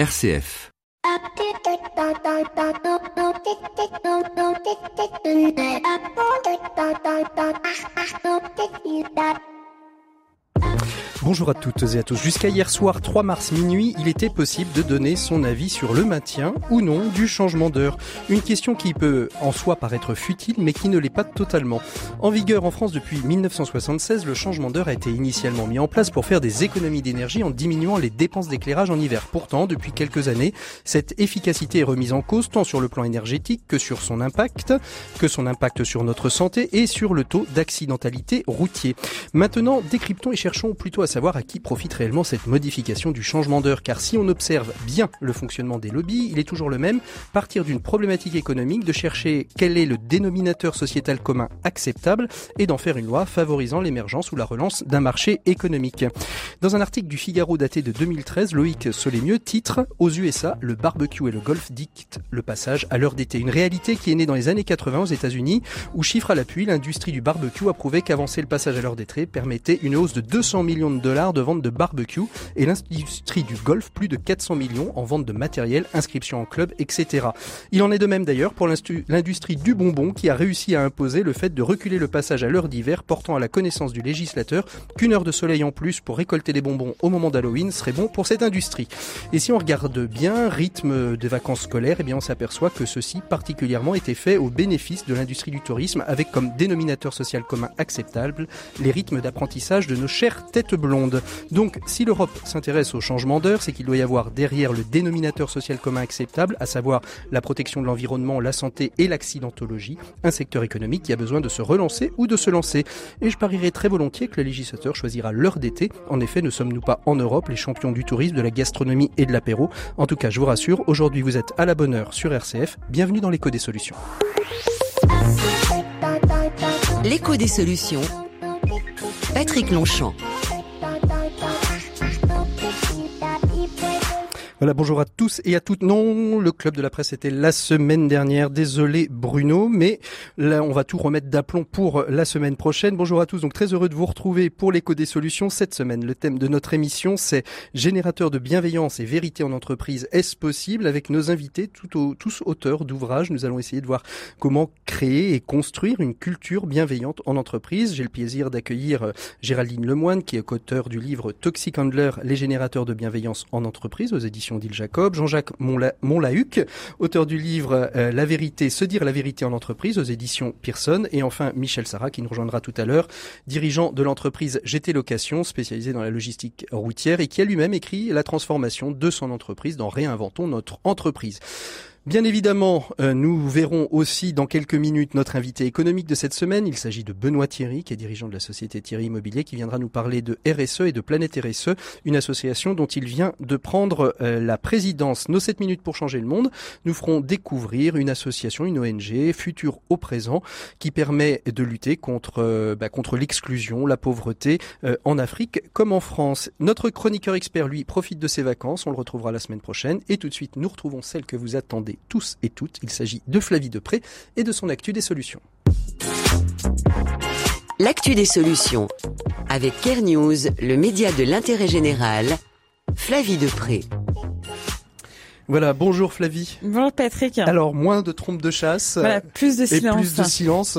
RCF. Bonjour à toutes et à tous. Jusqu'à hier soir 3 mars minuit, il était possible de donner son avis sur le maintien ou non du changement d'heure. Une question qui peut en soi paraître futile mais qui ne l'est pas totalement. En vigueur en France depuis 1976, le changement d'heure a été initialement mis en place pour faire des économies d'énergie en diminuant les dépenses d'éclairage en hiver. Pourtant, depuis quelques années, cette efficacité est remise en cause tant sur le plan énergétique que sur son impact, que son impact sur notre santé et sur le taux d'accidentalité routier. Maintenant, décryptons et cherchons plutôt à savoir à qui profite réellement cette modification du changement d'heure, car si on observe bien le fonctionnement des lobbies, il est toujours le même, partir d'une problématique économique, de chercher quel est le dénominateur sociétal commun acceptable et d'en faire une loi favorisant l'émergence ou la relance d'un marché économique. Dans un article du Figaro daté de 2013, Loïc Solémieux titre Aux USA, le barbecue et le golf dictent le passage à l'heure d'été. Une réalité qui est née dans les années 80 aux États-Unis, où chiffre à l'appui, l'industrie du barbecue a prouvé qu'avancer le passage à l'heure d'été permettait une hausse de 200 millions de dollars de vente de barbecue et l'industrie du golf plus de 400 millions en vente de matériel, inscription en club, etc. Il en est de même d'ailleurs pour l'industrie du bonbon qui a réussi à imposer le fait de reculer le passage à l'heure d'hiver portant à la connaissance du législateur qu'une heure de soleil en plus pour récolter des bonbons au moment d'Halloween serait bon pour cette industrie. Et si on regarde bien rythme des vacances scolaires, eh bien on s'aperçoit que ceci particulièrement était fait au bénéfice de l'industrie du tourisme avec comme dénominateur social commun acceptable les rythmes d'apprentissage de nos chères têtes Donc si l'Europe s'intéresse au changement d'heure, c'est qu'il doit y avoir derrière le dénominateur social commun acceptable, à savoir la protection de l'environnement, la santé et l'accidentologie, un secteur économique qui a besoin de se relancer ou de se lancer. Et je parierais très volontiers que le législateur choisira l'heure d'été. En effet, ne sommes-nous pas en Europe les champions du tourisme, de la gastronomie et de l'apéro? En tout cas, je vous rassure, aujourd'hui vous êtes à la bonne heure sur RCF. Bienvenue dans l'écho des solutions. L'écho des solutions. Patrick Longchamp. Voilà, bonjour à tous et à toutes. Non, le club de la presse était la semaine dernière. Désolé Bruno, mais là on va tout remettre d'aplomb pour la semaine prochaine. Bonjour à tous. Donc très heureux de vous retrouver pour l'écho des solutions cette semaine. Le thème de notre émission c'est générateur de bienveillance et vérité en entreprise. Est-ce possible? Avec nos invités tous auteurs d'ouvrages Nous allons essayer de voir comment créer et construire une culture bienveillante en entreprise. J'ai le plaisir d'accueillir euh, Géraldine Lemoine qui est auteur du livre Toxic Handler, les générateurs de bienveillance en entreprise aux éditions d'Île Jacob, Jean-Jacques Montlahuc, auteur du livre euh, La vérité, se dire la vérité en entreprise aux éditions Pearson, et enfin Michel Sarah qui nous rejoindra tout à l'heure, dirigeant de l'entreprise GT Location, spécialisée dans la logistique routière et qui a lui-même écrit la transformation de son entreprise dans Réinventons notre entreprise. Bien évidemment, euh, nous verrons aussi dans quelques minutes notre invité économique de cette semaine. Il s'agit de Benoît Thierry, qui est dirigeant de la société Thierry Immobilier, qui viendra nous parler de RSE et de Planète RSE, une association dont il vient de prendre euh, la présidence. Nos 7 minutes pour changer le monde nous ferons découvrir une association, une ONG, future au présent, qui permet de lutter contre, euh, bah, contre l'exclusion, la pauvreté en Afrique comme en France. Notre chroniqueur expert, lui, profite de ses vacances. On le retrouvera la semaine prochaine. Et tout de suite, nous retrouvons celle que vous attendez tous et toutes. Il s'agit de Flavie Depré et de son Actu des solutions. L'actu des solutions. Avec Care News, le média de l'intérêt général, Flavie Depré. Voilà, bonjour Flavie. Bonjour Patrick. Alors, moins de trompes de chasse. Voilà, plus de silence. Et plus de silence.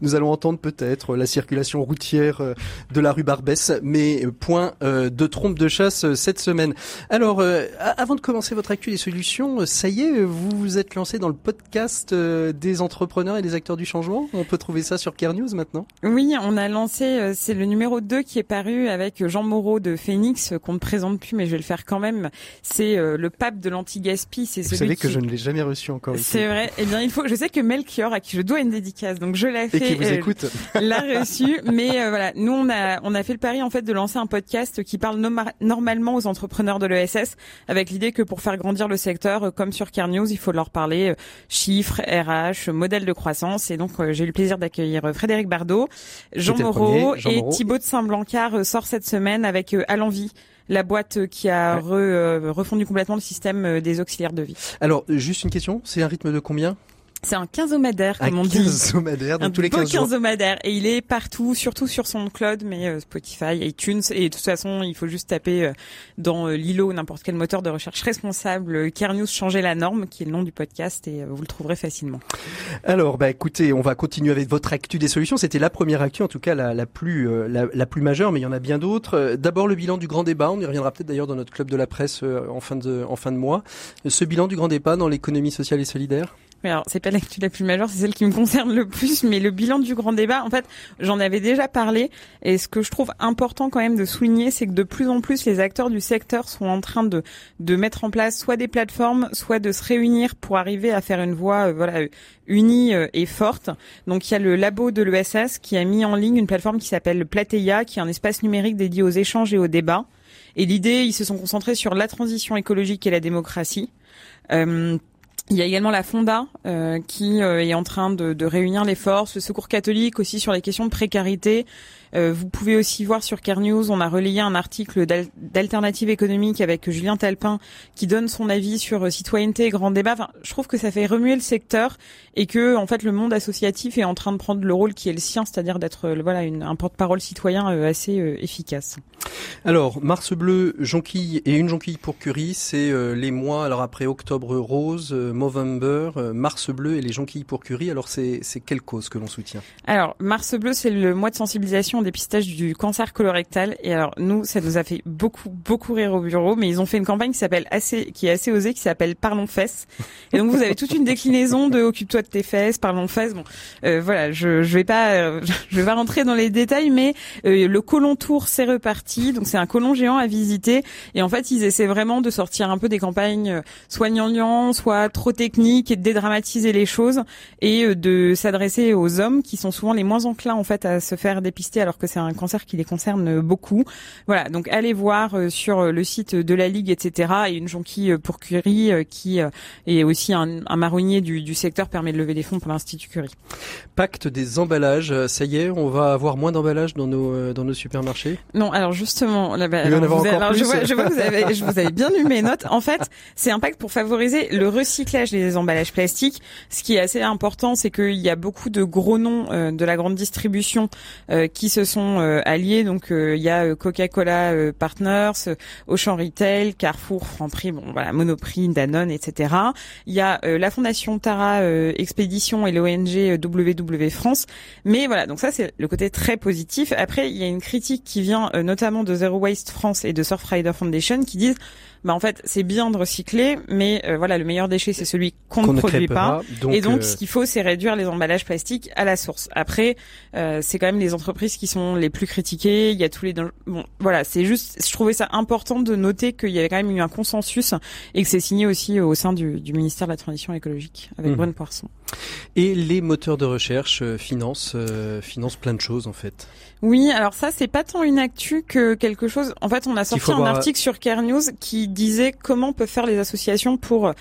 Nous allons entendre peut-être la circulation routière euh, de la rue Barbès, mais point euh, de trompe de chasse euh, cette semaine. Alors, avant de commencer votre actu des solutions, ça y est, vous vous êtes lancé dans le podcast des entrepreneurs et des acteurs du changement. On peut trouver ça sur Care News maintenant Oui, on a lancé, c'est le numéro 2 qui est paru avec Jean Moreau de Phoenix, qu'on ne présente plus, mais je vais le faire quand même. C'est le pape de l'anti-gaspi. Vous savez que je ne l'ai jamais reçu encore. C'est vrai. Eh bien, il faut. Je sais que Melchior, à qui je dois une dédicace, donc je l'ai et qui vous euh, écoute. l'a reçu. Mais euh, voilà, nous on a on a fait le pari en fait de lancer un podcast qui parle normalement aux entrepreneurs de l'ESS, avec l'idée que pour faire grandir le secteur, euh, comme sur Care News, il faut leur parler chiffres, RH, modèle de croissance. Et donc j'ai eu le plaisir d'accueillir Frédéric Bardot, Jean Moreau et Thibaut de Saint-Blancard sort cette semaine avec À l'envie la boîte qui a refondu complètement le système des auxiliaires de vie. Alors, juste une question, c'est un rythme de combien? C'est un quinzomadaire, comme un on dit. Quinzomadaire, donc un tous les 15 jours. quinzomadaire. Et il est partout, surtout sur SoundCloud, mais euh, Spotify, iTunes. Et de toute façon, il faut juste taper euh, dans euh, Lilo n'importe quel moteur de recherche responsable Care News changer la norme, qui est le nom du podcast, et vous le trouverez facilement. Alors, bah écoutez, on va continuer avec votre actu des solutions. C'était la première actu, en tout cas la, la plus la, la plus majeure, mais il y en a bien d'autres. D'abord le bilan du grand débat. On y reviendra peut-être d'ailleurs dans notre club de la presse en fin de en fin de mois. Ce bilan du grand débat dans l'économie sociale et solidaire? Mais alors, c'est pas l'actu la plus majeure, c'est celle qui me concerne le plus, mais le bilan du grand débat, en fait, j'en avais déjà parlé, et ce que je trouve important quand même de souligner, c'est que de plus en plus, les acteurs du secteur sont en train de, de mettre en place soit des plateformes, soit de se réunir pour arriver à faire une voie, euh, voilà, unie euh, et forte. Donc, il y a le labo de l'ESS qui a mis en ligne une plateforme qui s'appelle Plateia, qui est un espace numérique dédié aux échanges et aux débats. Et l'idée, ils se sont concentrés sur la transition écologique et la démocratie. Euh, il y a également la Fonda euh, qui euh, est en train de, de, réunir les forces, le Secours catholique aussi sur les questions de précarité. Euh, vous pouvez aussi voir sur Care News, on a relayé un article d'alternative économique avec Julien Talpin qui donne son avis sur citoyenneté et grand débat. Enfin, je trouve que ça fait remuer le secteur et que en fait le monde associatif est en train de prendre le rôle qui est le sien, c'est-à-dire d'être voilà une, un porte-parole citoyen assez efficace. Alors, Mars bleu, jonquille et une jonquille pour Curie, c'est euh, les mois, alors après octobre rose, euh, Movember, euh, Mars bleu et les jonquilles pour Curie. Alors, c'est quelle cause que l'on soutient? Alors, Mars bleu, c'est le mois de sensibilisation dépistage du cancer colorectal. Et alors, nous, ça nous a fait beaucoup, beaucoup rire au bureau, mais ils ont fait une campagne qui s'appelle assez, qui est assez osée, qui s'appelle Parlons fesses. Et donc, vous avez toute une déclinaison de Occupe-toi de tes fesses, Parlons fesses. Bon, voilà, je, je vais pas, je vais pas rentrer dans les détails, mais le colon tour, c'est reparti. Donc, c'est un colon géant à visiter. Et en fait, ils essaient vraiment de sortir un peu des campagnes soit gnangnan, soit trop techniques et de dédramatiser les choses et de s'adresser aux hommes qui sont souvent les moins enclins en fait à se faire dépister que c'est un cancer qui les concerne beaucoup. Voilà, donc allez voir sur le site de la Ligue, etc. Et une jonquille pour Curie qui est aussi un, un marronnier du, du, secteur permet de lever des fonds pour l'Institut Curie. Pacte des emballages, ça y est, on va avoir moins d'emballages dans nos, dans nos supermarchés? Non, alors justement, là, bah, alors, vous avez, alors je, vois, je vois que vous avez, je vous avez bien lu mes notes. En fait, c'est un pacte pour favoriser le recyclage des emballages plastiques. Ce qui est assez important, c'est qu'il y a beaucoup de gros noms euh, de la grande distribution euh, qui se sont euh, alliés. Donc, il y a Coca-Cola Partners, Auchan Retail, Carrefour, Franprix, bon voilà, Monoprix, Danone, etc. Il y a la Fondation Tara Expédition et l'ONG WW France. Mais voilà, donc ça c'est le côté très positif. Après, il y a une critique qui vient notamment de Zero Waste France et de Surfrider Foundation qui disent bah en fait c'est bien de recycler mais euh, voilà le meilleur déchet c'est celui qu'on Qu ne produit pas, pas. Donc, et donc euh... ce qu'il faut c'est réduire les emballages plastiques à la source après euh, c'est quand même les entreprises qui sont les plus critiquées il y a tous les bon voilà c'est juste je trouvais ça important de noter qu'il y avait quand même eu un consensus et que c'est signé aussi au sein du, du, ministère de la transition écologique avec mmh. Brune Poisson et les moteurs de recherche euh, financent euh, financent plein de choses en fait oui, alors ça c'est pas tant une actu que quelque chose. En fait, on a sorti un voir... article sur Care News qui disait comment peuvent faire les associations pour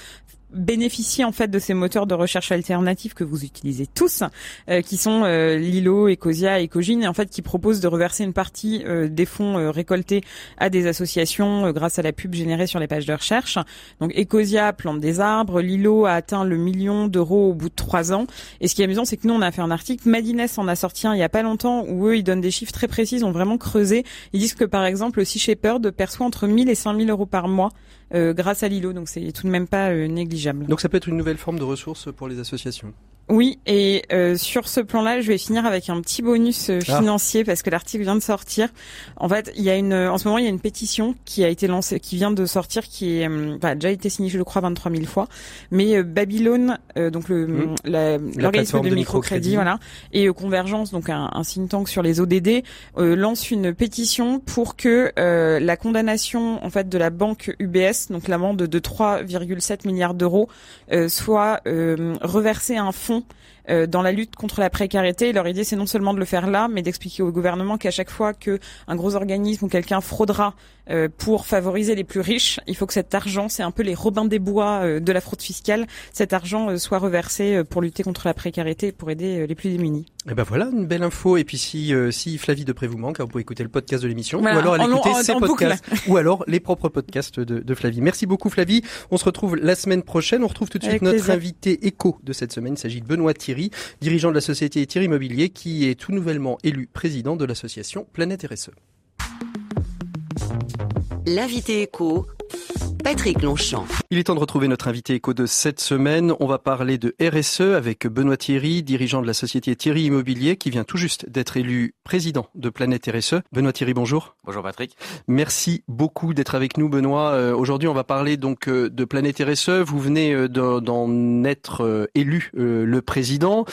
bénéficier en fait de ces moteurs de recherche alternatifs que vous utilisez tous, euh, qui sont euh, Lilo, Ecosia, Ecogine, et en fait qui proposent de reverser une partie euh, des fonds euh, récoltés à des associations euh, grâce à la pub générée sur les pages de recherche. Donc Ecosia plante des arbres, Lilo a atteint le million d'euros au bout de trois ans. Et ce qui est amusant, c'est que nous on a fait un article, Madines en a sorti un il y a pas longtemps où eux ils donnent des chiffres très précis, ils ont vraiment creusé. Ils disent que par exemple Sea Shepherd perçoit entre 1000 et 5000 euros par mois grâce à Lilo, donc c'est tout de même pas euh, négligeable. Donc ça peut être une nouvelle forme de ressources pour les associations? Oui, et euh, sur ce plan-là, je vais finir avec un petit bonus euh, financier ah. parce que l'article vient de sortir. En fait, il y a une, en ce moment, il y a une pétition qui a été lancée, qui vient de sortir, qui est, euh, enfin, a déjà été signée, je le crois, 23 000 fois. Mais euh, Babylone, donc le mmh. l'organisme de, de microcrédit, micro voilà, et Convergence, donc un, un, think tank sur les ODD, lance une pétition pour que la condamnation, en fait, de la banque UBS, donc l'amende de 3,7 milliards d'euros, soit reversée à un fonds fond euh, dans la lutte contre la précarité. Leur idée, c'est non seulement de le faire là, mais d'expliquer au gouvernement qu'à chaque fois que un gros organisme ou quelqu'un fraudera euh, pour favoriser les plus riches. Il faut que cet argent, c'est un peu les Robins des Bois euh, de la fraude fiscale, cet argent euh, soit reversé pour lutter contre la précarité et pour aider les plus démunis. Et eh ben voilà une belle info. Et puis si si Flavie Depré vous manque, vous pouvez écouter le podcast de l'émission ou alors aller écouter ses podcasts ou alors les propres podcasts de, de, Flavie. Merci beaucoup Flavie. On se retrouve la semaine prochaine. On retrouve tout de suite notre invité écho de cette semaine. Il s'agit de Benoît Thierry, dirigeant de la société Thierry Immobilier, qui est tout nouvellement élu président de l'association Planète RSE. Patrick Longchamp. Il est temps de retrouver notre invité éco de cette semaine. On va parler de RSE avec Benoît Thierry, dirigeant de la société Thierry Immobilier, qui vient tout juste d'être élu président de Planète RSE. Benoît Thierry, bonjour. Bonjour Patrick. Merci beaucoup d'être avec nous, Benoît. Euh, aujourd'hui, on va parler donc euh, de Planète RSE. Vous venez euh, d'en être élu le président.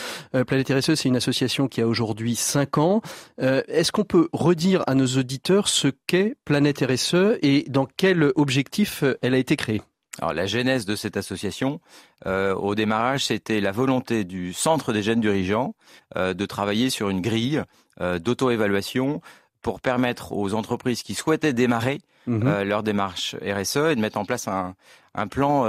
Planète RSE, c'est une association qui a aujourd'hui 5 ans. Est-ce qu'on peut redire à nos auditeurs ce qu'est Planète RSE et dans quel objectif elle a été créée alors la genèse de cette association, euh, au démarrage, c'était la volonté du Centre des jeunes dirigeants euh, de travailler sur une grille euh, d'auto-évaluation pour permettre aux entreprises qui souhaitaient démarrer mhm. leur démarche RSE et de mettre en place un, un plan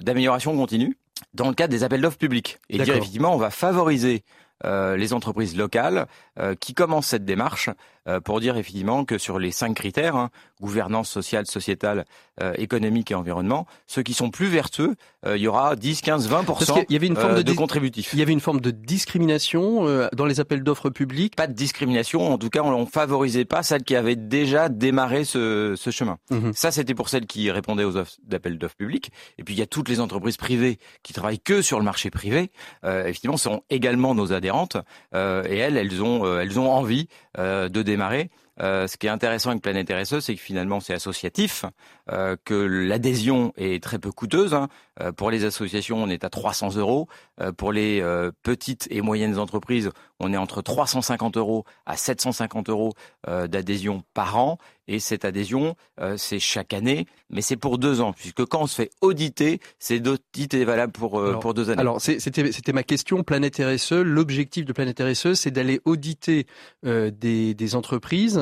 d'amélioration continue dans le cadre des appels d'offres publics. Et dire effectivement, on va favoriser les entreprises locales qui commencent cette démarche pour dire effectivement que sur les cinq critères, hein, gouvernance sociale, sociétale, euh, économique et environnement, ceux qui sont plus vertueux, euh, il y aura 10, 15, 20 il y avait une forme euh, de, contributifs. Il y avait une forme de discrimination dans les appels d'offres publics. Pas de discrimination, en tout cas, on ne favorisait pas celles qui avaient déjà démarré ce, ce chemin. Mhm. Ça, c'était pour celles qui répondaient aux offres d'appels d'offres publics. Et puis il y a toutes les entreprises privées qui travaillent que sur le marché privé. effectivement, sont également nos adhérentes et elles, elles ont, elles ont envie de démarrer. Euh, ce qui est intéressant avec Planète RSE, c'est que finalement c'est associatif, euh, que l'adhésion est très peu coûteuse. Hein. Euh, pour les associations, on est à 300 euros. pour les petites et moyennes entreprises, on est entre 350 euros à 750 euros d'adhésion par an. Et cette adhésion, c'est chaque année, mais c'est pour deux ans, puisque quand on se fait auditer, c'est audit valable pour, pour deux années. Alors, c'était ma question, Planète RSE. L'objectif de Planète RSE, c'est d'aller auditer des, des entreprises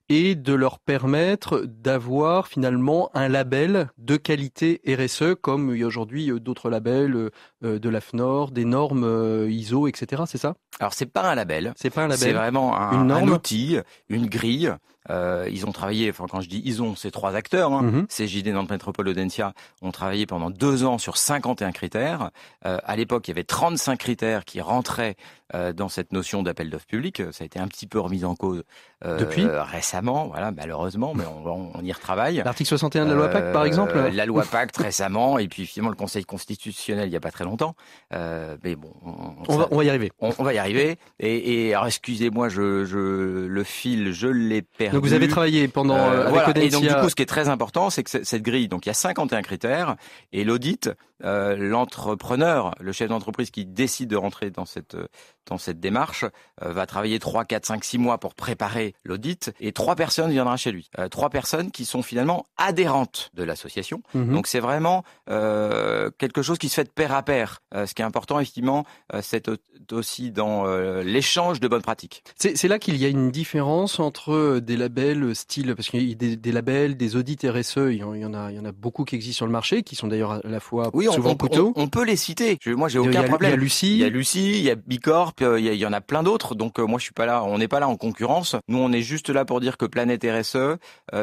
et de leur permettre d'avoir finalement un label de qualité RSE comme il y a aujourd'hui euh, d'autres labels euh, euh, de l'AFNOR, des normes ISO, etc. C'est ça? Alors c'est pas un label. C'est pas un label. C'est vraiment un, un outil, une grille euh, ils ont travaillé, enfin quand je dis ils ont, c'est trois acteurs. Hein. Mm CJD Nantes Métropole Audencia ont travaillé pendant deux ans sur 51 critères. Euh, à l'époque, il y avait 35 critères qui rentraient euh, dans cette notion d'appel d'offres public. Ça a été un petit peu remis en cause Depuis? récemment, voilà, malheureusement, mais on, on y retravaille. L'article 61 de la loi Pacte, par exemple La loi Pacte récemment, et puis finalement le Conseil constitutionnel il y a pas très longtemps. mais bon, on, va, on, va, y arriver. On, va y arriver. Et, et alors excusez-moi, je, je, le fil, je l'ai perdu. Donc vous avez travaillé pendant euh, avec voilà. Et donc du coup, ce qui est très important, c'est que cette grille, donc il y a 51 critères, et l'audit, euh, l'entrepreneur, le chef d'entreprise qui décide de rentrer dans cette dans cette démarche euh, va travailler 3, 4, 5, 6 mois pour préparer l'audit et trois personnes viendront chez lui. Euh, trois personnes qui sont finalement adhérentes de l'association. Mhm. Donc c'est vraiment euh, quelque chose qui se fait de pair à pair. ce qui est important effectivement, c'est aussi dans l'échange de bonnes pratiques. C'est là qu'il y a une différence entre des labels style, parce qu'il y a des, des, labels, des audits RSE, il y, en, a, il y en a beaucoup qui existent sur le marché, qui sont d'ailleurs à la fois oui, souvent on, on, peut les citer. Je, moi, j'ai aucun problème. Il y a Lucie, il y a Lucie, il y a Bicorp, il y, en a plein d'autres. Donc moi, je suis pas là. On n'est pas là en concurrence. Nous, on est juste là pour dire que Planète RSE, euh,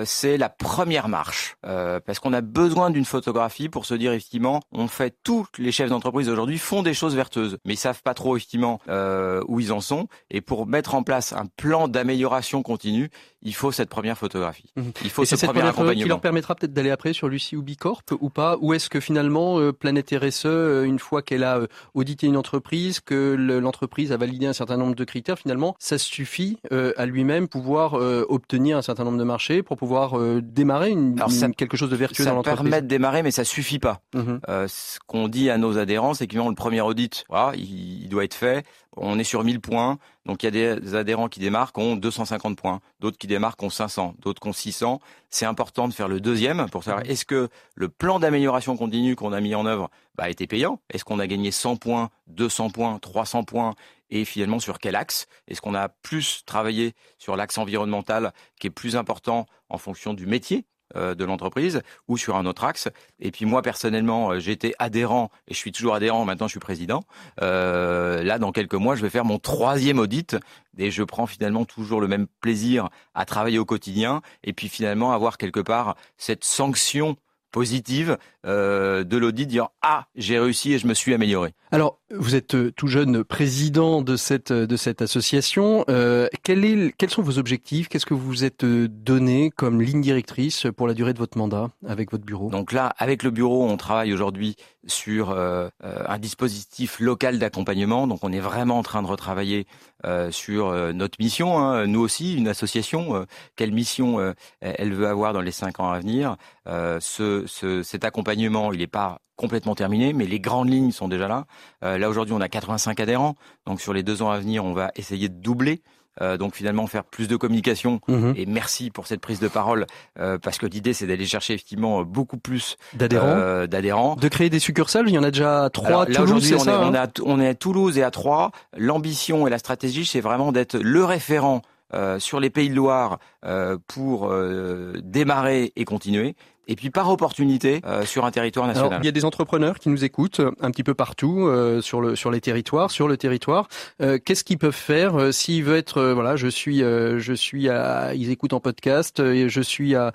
c'est la première marche, euh, parce qu'on a besoin d'une photographie pour se dire effectivement, on fait tous les chefs d'entreprise aujourd'hui font des choses vertueuses, mais ils savent pas trop effectivement euh, où ils en sont. Et pour mettre en place un plan d'amélioration continue, il faut cette première photographie. Mhm. Il faut ce premier accompagnement. Qui leur permettra peut-être d'aller après sur Lucie ou Bicorp ou pas Ou est-ce que finalement euh, Planète RSE, euh, une fois qu'elle a euh, audité une entreprise, que l'entreprise a validé un certain nombre de critères, finalement, ça suffit à lui-même pouvoir obtenir un certain nombre de marchés pour pouvoir démarrer une, quelque chose de vertueux dans l'entreprise. Ça permet de démarrer, mais ça suffit pas. Mhm. ce qu'on dit à nos adhérents, c'est que le premier audit, voilà, il, il doit être fait. On est sur 1000 points. Donc il y a des adhérents qui démarrent qui ont 250 points, d'autres qui démarrent qui ont 500, d'autres qui ont 600. C'est important de faire le deuxième pour savoir est-ce que le plan d'amélioration continue qu'on a mis en œuvre bah, a été payant? Est-ce qu'on a gagné 100 points, 200 points, 300 points? Et finalement sur quel axe? Est-ce qu'on a plus travaillé sur l'axe environnemental qui est plus important en fonction du métier de l'entreprise ou sur un autre axe. Et puis moi personnellement, euh, j'étais adhérent et je suis toujours adhérent. Maintenant, je suis président. Euh, là, dans quelques mois, je vais faire mon troisième audit et je prends finalement toujours le même plaisir à travailler au quotidien et puis finalement avoir quelque part cette sanction positive euh, de l'audit, dire ah j'ai réussi et je me suis amélioré. Alors vous êtes euh, tout jeune président de cette de cette association. Euh, quel est, quels sont vos objectifs? Qu'est-ce que vous vous êtes euh, donné comme ligne directrice pour la durée de votre mandat avec votre bureau? Donc là, avec le bureau, on travaille aujourd'hui sur euh, un dispositif local d'accompagnement. Donc on est vraiment en train de retravailler euh, sur notre mission. Hein. Nous aussi, une association, quelle mission elle veut avoir dans les cinq ans à venir ce, ce, Cet accompagnement, il n'est pas complètement terminé, mais les grandes lignes sont déjà là. Euh, là aujourd'hui, on a 85 adhérents, donc sur les deux ans à venir, on va essayer de doubler. Euh, donc finalement faire plus de communication Mhm. et merci pour cette prise de parole euh, parce que l'idée c'est d'aller chercher effectivement beaucoup plus D'adhérents euh, d'adhérents. De créer des succursales Il y en a déjà trois Alors, à là Toulouse, c'est est, on, hein est à, on est à Toulouse et à Troyes. L'ambition et la stratégie c'est vraiment d'être le référent euh, sur les Pays de Loire euh, pour euh, démarrer et continuer. Et puis par opportunité euh, sur un territoire Alors, national. il y a des entrepreneurs qui nous écoutent euh, un petit peu partout euh, sur le sur les territoires, sur le territoire. Euh, Qu'est-ce qu'ils peuvent faire euh, s'ils veulent être euh, voilà, je suis euh, je suis à ils écoutent en podcast, euh, je suis à,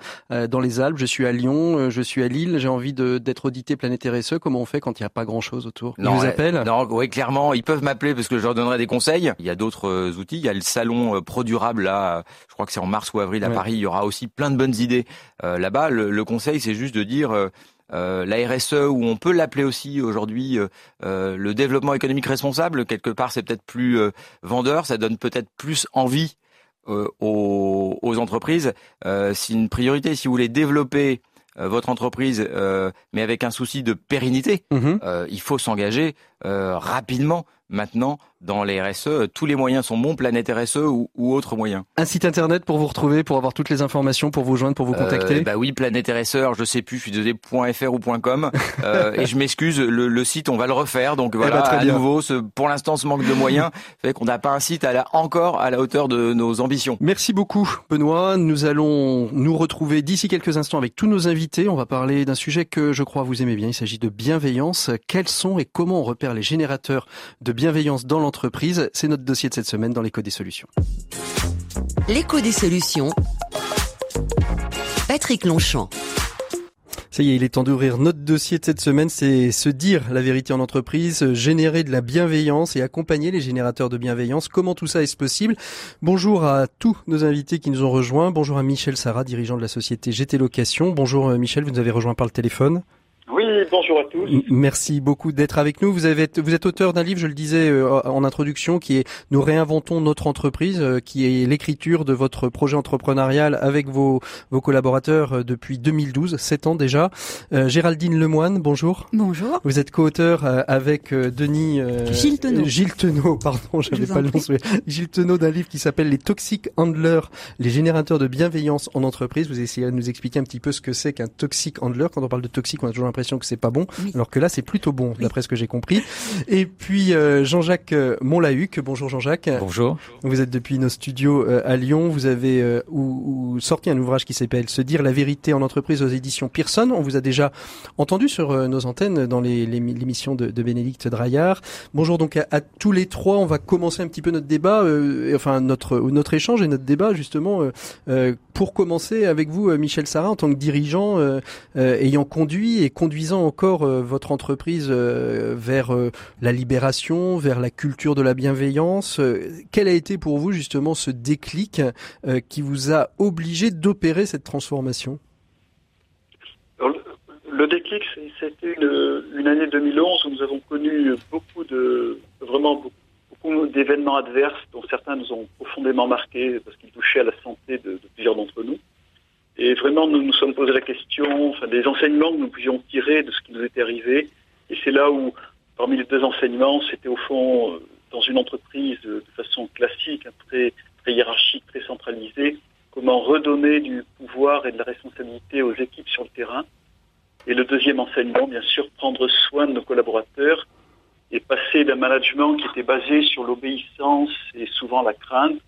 dans les Alpes, je suis à Lyon, euh, je suis à Lille, j'ai envie d'être audité Planète RSE. Comment on fait quand il n'y a pas grand chose autour? Ils vous ouais, appellent? Non, oui, clairement, ils peuvent m'appeler parce que je leur donnerai des conseils. Il y a d'autres outils. Il y a le salon Pro Durable là. Je crois que c'est en mars ou avril à Ouais. Paris. Il y aura aussi plein de bonnes idées euh, là-bas. Le, le conseil, c'est juste de dire. euh, euh, la RSE, ou on peut l'appeler aussi aujourd'hui euh, le développement économique responsable, quelque part c'est peut-être plus euh, vendeur, ça donne peut-être plus envie aux, aux entreprises. C'est une priorité. Si vous voulez développer votre entreprise, mais avec un souci de pérennité, Mhm. euh, il faut s'engager euh, rapidement maintenant dans les RSE. Tous les moyens sont bons, Planète RSE ou, ou autres moyens. Un site internet pour vous retrouver, pour avoir toutes les informations, pour vous joindre, pour vous contacter? Euh, bah oui, Planète RSE, alors je sais plus, je suis désolé, .fr ou .com. Euh, et je m'excuse, le, le site, on va le refaire. Donc voilà, bah, très à bien. nouveau, ce, pour l'instant, ce manque de moyens fait qu'on n'a pas un site à la, encore à la hauteur de nos ambitions. Merci beaucoup, Benoît. Nous allons nous retrouver d'ici quelques instants avec tous nos invités. On va parler d'un sujet que je crois vous aimez bien. Il s'agit de bienveillance. Quels sont et comment on repère les générateurs de bienveillance dans l'entreprise C'est notre dossier de cette semaine dans l'écho des solutions. L'écho des solutions. Patrick Longchamp. Ça y est, il est temps d'ouvrir notre dossier de cette semaine. C'est se dire la vérité en entreprise, générer de la bienveillance et accompagner les générateurs de bienveillance. Comment tout ça est-ce possible? Bonjour à tous nos invités qui nous ont rejoints. Bonjour à Michel Sarah, dirigeant de la société GT Location. Bonjour euh, Michel, vous nous avez rejoint par le téléphone. Oui, bonjour à tous. Merci beaucoup d'être avec nous. Vous, avez, vous êtes auteur d'un livre, je le disais euh, en introduction, qui est Nous réinventons notre entreprise, euh, qui est l'écriture de votre projet entrepreneurial avec vos, vos collaborateurs euh, depuis 2012, 7 ans déjà. Euh, Géraldine Lemoine, bonjour. Bonjour. Vous êtes co-auteur euh, avec euh, Denis euh, Gilles Tenot. Gilles Tenot, pardon, j'avais pas le nom. Gilles Tenot d'un livre qui s'appelle Les Toxic Handlers, les générateurs de bienveillance en entreprise. Vous essayez de nous expliquer un petit peu ce que c'est qu'un toxic handler. Quand on parle de toxique, on a toujours l'impression que c'est pas bon, Oui. alors que là c'est plutôt bon, d'après ce que j'ai compris. Et puis euh, Jean-Jacques euh, Montlahuc. Bonjour Jean-Jacques. Bonjour. Vous êtes depuis nos studios euh, à Lyon. Vous avez euh, ou, ou sorti un ouvrage qui s'appelle Se dire la vérité en entreprise aux éditions Pearson. On vous a déjà entendu sur euh, nos antennes dans les- les- l'émission de, de Bénédicte Draillard. Bonjour donc à, à tous les trois. On va commencer un petit peu notre débat, euh, et enfin notre notre échange et notre débat justement. euh, euh, pour commencer avec vous, Michel Sarah, en tant que dirigeant euh, euh, ayant conduit et conduisant encore euh, votre entreprise euh, vers euh, la libération, vers la culture de la bienveillance. Quel a été pour vous justement ce déclic qui vous a obligé d'opérer cette transformation? Le, déclic, c'était une, année 2011 où nous avons connu beaucoup de, vraiment beaucoup, d'événements adverses dont certains nous ont profondément marqués parce qu'ils touchaient à la santé de plusieurs d'entre nous. Et vraiment, nous nous sommes posé la question, enfin, des enseignements que nous pouvions tirer de ce qui nous était arrivé. Et c'est là où, parmi les deux enseignements, c'était au fond, euh, dans une entreprise de, façon classique, hein, très, très hiérarchique, très centralisée, comment redonner du pouvoir et de la responsabilité aux équipes sur le terrain. Et le deuxième enseignement, bien sûr, prendre soin de nos collaborateurs et passer d'un management qui était basé sur l'obéissance et souvent la crainte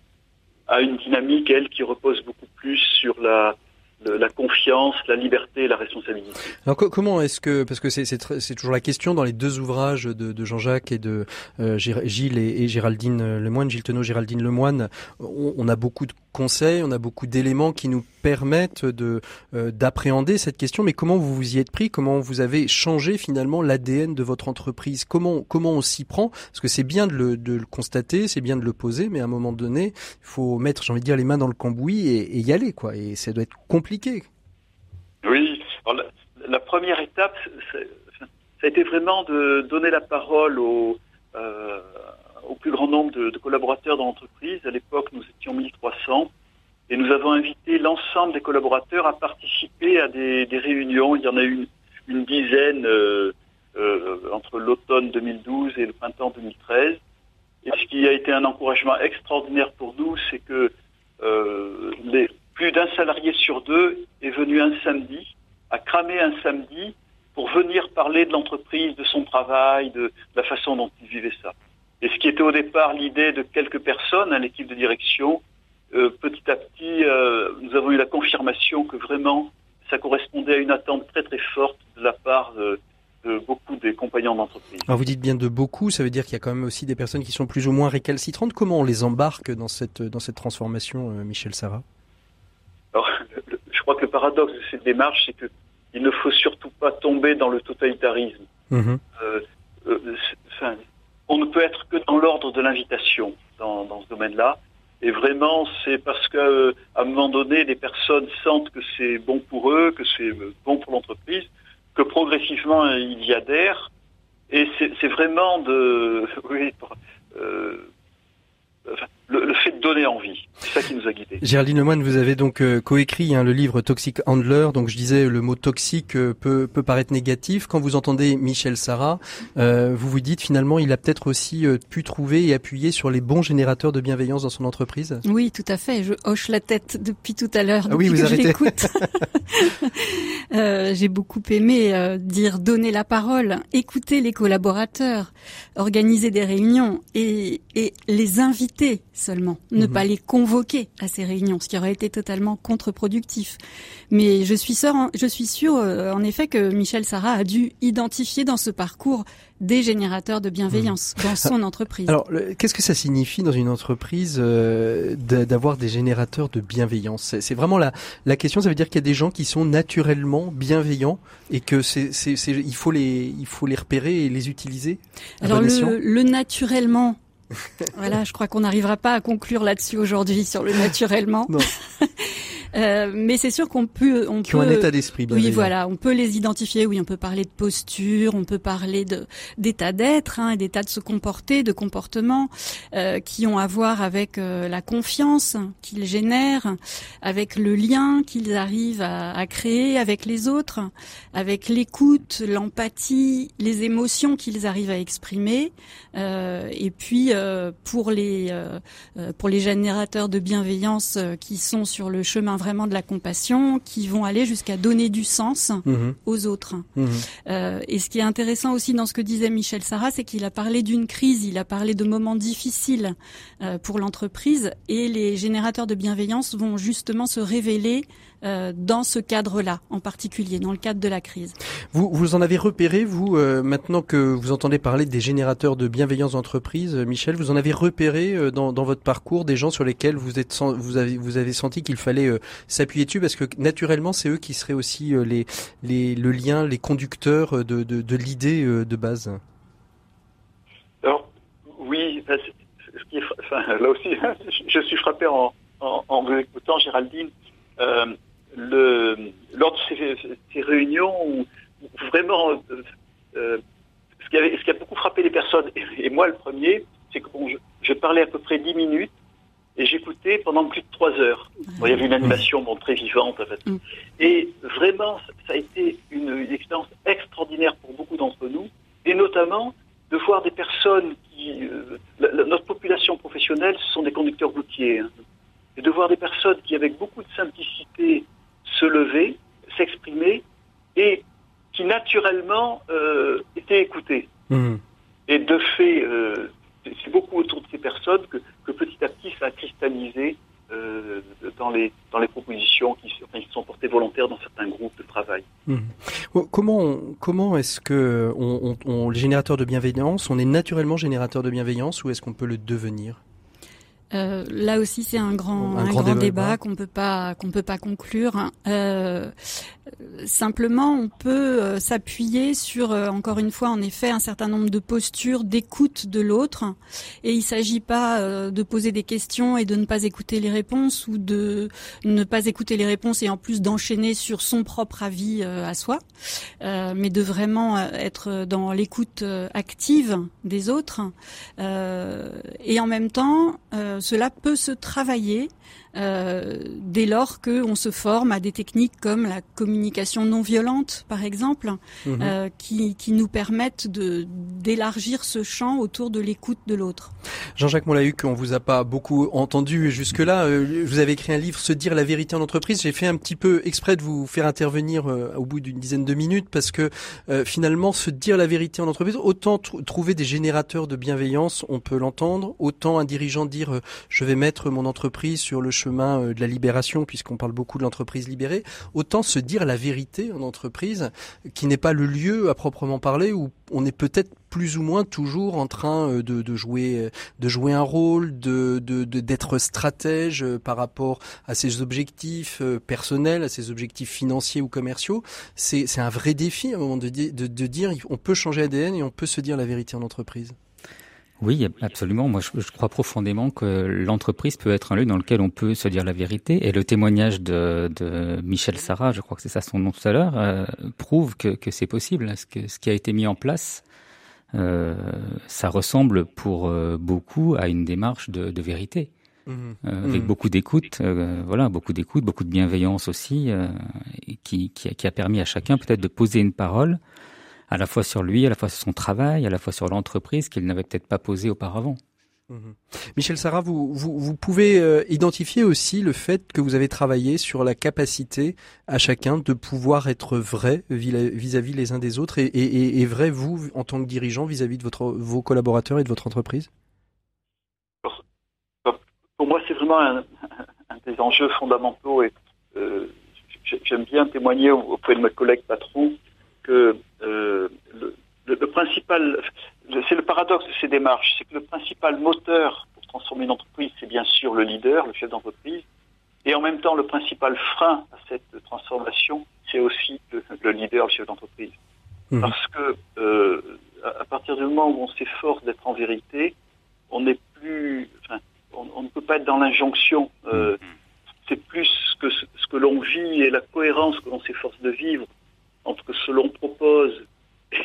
à une dynamique, elle, qui repose beaucoup plus sur la, la confiance, la liberté la responsabilité. Alors comment est-ce que parce que c'est toujours la question dans les deux ouvrages de, de Jean-Jacques et de euh, Gilles et, et, Géraldine Lemoine, Gilles Tenot, Géraldine Lemoine, on, on, a beaucoup de conseils, on a beaucoup d'éléments qui nous permettent de euh, d'appréhender cette question. Mais comment vous vous y êtes pris? Comment vous avez changé finalement l'ADN de votre entreprise? Comment comment on s'y prend? Parce que c'est bien de le, de le constater, c'est bien de le poser, mais à un moment donné, il faut mettre, j'ai envie de dire, les mains dans le cambouis et, y aller, quoi. Et ça doit être compliqué. Oui. la, la, première étape, ça a été vraiment de donner la parole aux euh, au plus grand nombre de, collaborateurs dans l'entreprise. À l'époque, nous étions 1300 et nous avons invité l'ensemble des collaborateurs à participer à des, réunions. Il y en a eu une, dizaine euh, euh, entre l'automne 2012 et le printemps 2013. Et ce qui a été un encouragement extraordinaire pour nous, c'est que euh, les, plus d'un salarié sur deux est venu un samedi, a cramé un samedi pour venir parler de l'entreprise, de son travail, de la façon dont il vivait ça. Et ce qui était au départ l'idée de quelques personnes à l'équipe de direction, euh, petit à petit, euh, nous avons eu la confirmation que vraiment, ça correspondait à une attente très très forte de la part de, de beaucoup des compagnons d'entreprise. Alors vous dites bien de beaucoup, ça veut dire qu'il y a quand même aussi des personnes qui sont plus ou moins récalcitrantes. Comment on les embarque dans cette, dans cette transformation, euh, Michel Sarah? Alors, je crois que le paradoxe de cette démarche, c'est que il ne faut surtout pas tomber dans le totalitarisme. Mmh. Enfin, on ne peut être que dans l'ordre de l'invitation dans, dans, ce domaine-là. Et vraiment, c'est parce qu'à euh, un moment donné, les personnes sentent que c'est bon pour eux, que c'est bon pour l'entreprise, que progressivement ils y adhèrent. Et c'est vraiment de, euh, le, le, fait de donner envie. C'est ça qui nous a guidés. Géraldine Lemoine, vous avez donc euh, coécrit hein, le livre Toxic Handler. Donc je disais, le mot toxique euh, peut, peut paraître négatif. Quand vous entendez Michel Sarah, euh, vous vous dites finalement, il a peut-être aussi euh, pu trouver et appuyer sur les bons générateurs de bienveillance dans son entreprise. Oui, tout à fait. Je hoche la tête depuis tout à l'heure. Ah oui, vous que arrêtez. Euh, J'ai beaucoup aimé dire donner la parole, écouter les collaborateurs, organiser des réunions et, et les inviter seulement, ne mmh. pas les convoquer à ces réunions, ce qui aurait été totalement contre-productif. Mais je suis sûr, je suis sûr, euh, en effet, que Michel Sarah a dû identifier dans ce parcours des générateurs de bienveillance mmh. dans son entreprise. Alors, qu'est-ce que ça signifie dans une entreprise euh, d'avoir des générateurs de bienveillance? C'est vraiment la, la question. Ça veut dire qu'il y a des gens qui sont naturellement bienveillants et que c'est, il faut les, il faut les repérer et les utiliser. Alors le, le naturellement voilà, je crois qu'on n'arrivera pas à conclure là-dessus aujourd'hui sur le naturellement. Euh, mais c'est sûr qu'on peut, on qui peut, ont un état d'esprit. Oui, voilà, on peut les identifier. Oui, on peut parler de posture, on peut parler de d'état d'être, hein, d'état de se comporter, de comportement, euh, qui ont à voir avec euh, la confiance qu'ils génèrent, avec le lien qu'ils arrivent à, à, créer avec les autres, avec l'écoute, l'empathie, les émotions qu'ils arrivent à exprimer, euh, et puis euh, pour les euh, pour les générateurs de bienveillance qui sont sur le chemin vraiment de la compassion, qui vont aller jusqu'à donner du sens mmh. aux autres. Mmh. Euh, et ce qui est intéressant aussi dans ce que disait Michel Sarah, c'est qu'il a parlé d'une crise, il a parlé de moments difficiles euh, pour l'entreprise, et les générateurs de bienveillance vont justement se révéler euh, dans ce cadre-là, en particulier, dans le cadre de la crise. Vous, vous en avez repéré, vous, euh, maintenant que vous entendez parler des générateurs de bienveillance d'entreprise, euh, Michel, vous en avez repéré euh, dans, dans, votre parcours des gens sur lesquels vous, êtes, vous, avez, vous avez senti qu'il fallait euh, s'appuyer dessus, parce que naturellement, c'est eux qui seraient aussi les, les, le lien, les conducteurs de, de, de l'idée de base. Alors, oui, enfin, là aussi, je suis frappé en, en, en vous écoutant, Géraldine. Euh, le, lors de ces, ces réunions où, vraiment euh, euh, ce, qui avait, ce qui a beaucoup frappé les personnes, et, moi le premier, c'est que bon, je, je, parlais à peu près 10 minutes et j'écoutais pendant plus de 3 heures. Bon, il y avait une animation bon, très vivante en fait. Mm. Et vraiment, ça a été une, une expérience extraordinaire pour beaucoup d'entre nous, et notamment de voir des personnes qui... Euh, la, la, notre population professionnelle, ce sont des conducteurs routiers. Hein, et de voir des personnes qui, avec beaucoup de simplicité, se lever, s'exprimer et qui naturellement euh, étaient écoutées. Mmh. Et de fait, euh, c'est beaucoup autour de ces personnes que, que, petit à petit ça a cristallisé euh, dans, les, dans les propositions qui, qui, sont portées volontaires dans certains groupes de travail. Mmh. Comment, comment est-ce que on, on, on, les générateurs de bienveillance, on est naturellement générateur de bienveillance ou est-ce qu'on peut le devenir? Euh, là aussi, c'est un grand, un, un grand, débat, qu'on peut pas qu'on peut pas conclure. Euh, simplement, on peut euh, s'appuyer sur, euh, encore une fois, en effet, un certain nombre de postures d'écoute de l'autre. Et il s'agit pas de poser des questions et de ne pas écouter les réponses ou de ne pas écouter les réponses et en plus d'enchaîner sur son propre avis à soi, mais de vraiment être dans l'écoute active des autres. et en même temps, cela peut se travailler euh, dès lors qu'on se forme à des techniques comme la communication non violente, par exemple, euh, qui, qui, nous permettent d'élargir ce champ autour de l'écoute de l'autre. Jean-Jacques Molahuc, on vous a pas beaucoup entendu jusque-là. Euh, vous avez écrit un livre, Se dire la vérité en entreprise. J'ai fait un petit peu exprès de vous faire intervenir euh, au bout d'une dizaine de minutes parce que finalement, se dire la vérité en entreprise, autant trouver des générateurs de bienveillance, on peut l'entendre, autant un dirigeant dire je vais mettre mon entreprise sur le chemin euh, de la libération, puisqu'on parle beaucoup de l'entreprise libérée, autant se dire la vérité en entreprise, qui n'est pas le lieu à proprement parler où on est peut-être plus ou moins toujours en train euh, de, jouer euh, de jouer un rôle, de d'être stratège par rapport à ses objectifs personnels, à ses objectifs financiers ou commerciaux. C'est un vrai défi à un moment de, de dire on peut changer ADN et on peut se dire la vérité en entreprise. Oui, absolument. Moi, je, crois profondément que l'entreprise peut être un lieu dans lequel on peut se dire la vérité. Et le témoignage de, de Michel Sarah, je crois que c'est ça son nom tout à l'heure, euh, prouve que, que c'est possible. Ce, que, ce qui a été mis en place, euh, ça ressemble pour euh, beaucoup à une démarche de, de vérité. Mmh. Euh, avec mmh. beaucoup d'écoute, voilà, beaucoup d'écoute, beaucoup de bienveillance aussi, qui, qui, qui, a permis à chacun peut-être de poser une parole à la fois sur lui, à la fois sur son travail, à la fois sur l'entreprise qu'il n'avait peut-être pas posé auparavant. Mhm. Michel Sarah, vous, vous, vous pouvez euh, identifier aussi le fait que vous avez travaillé sur la capacité à chacun de pouvoir être vrai vis-à-vis les uns des autres et, et, et, vrai vous en tant que dirigeant vis-à-vis de votre, vos collaborateurs et de votre entreprise? Pour moi, c'est vraiment un, un, des enjeux fondamentaux et euh, j'aime bien témoigner auprès de mes collègues patrons que euh, le, le, principal, c'est le paradoxe de ces démarches, c'est que le principal moteur pour transformer une entreprise, c'est bien sûr le leader, le chef d'entreprise, et en même temps le principal frein à cette transformation, c'est aussi le, le, leader, le chef d'entreprise. Mmh. Parce que euh, à partir du moment où on s'efforce d'être en vérité, on n'est plus, enfin, on, on, ne peut pas être dans l'injonction. Euh, mmh. c'est plus que ce, ce que l'on vit et la cohérence que l'on s'efforce de vivre entre ce que l'on propose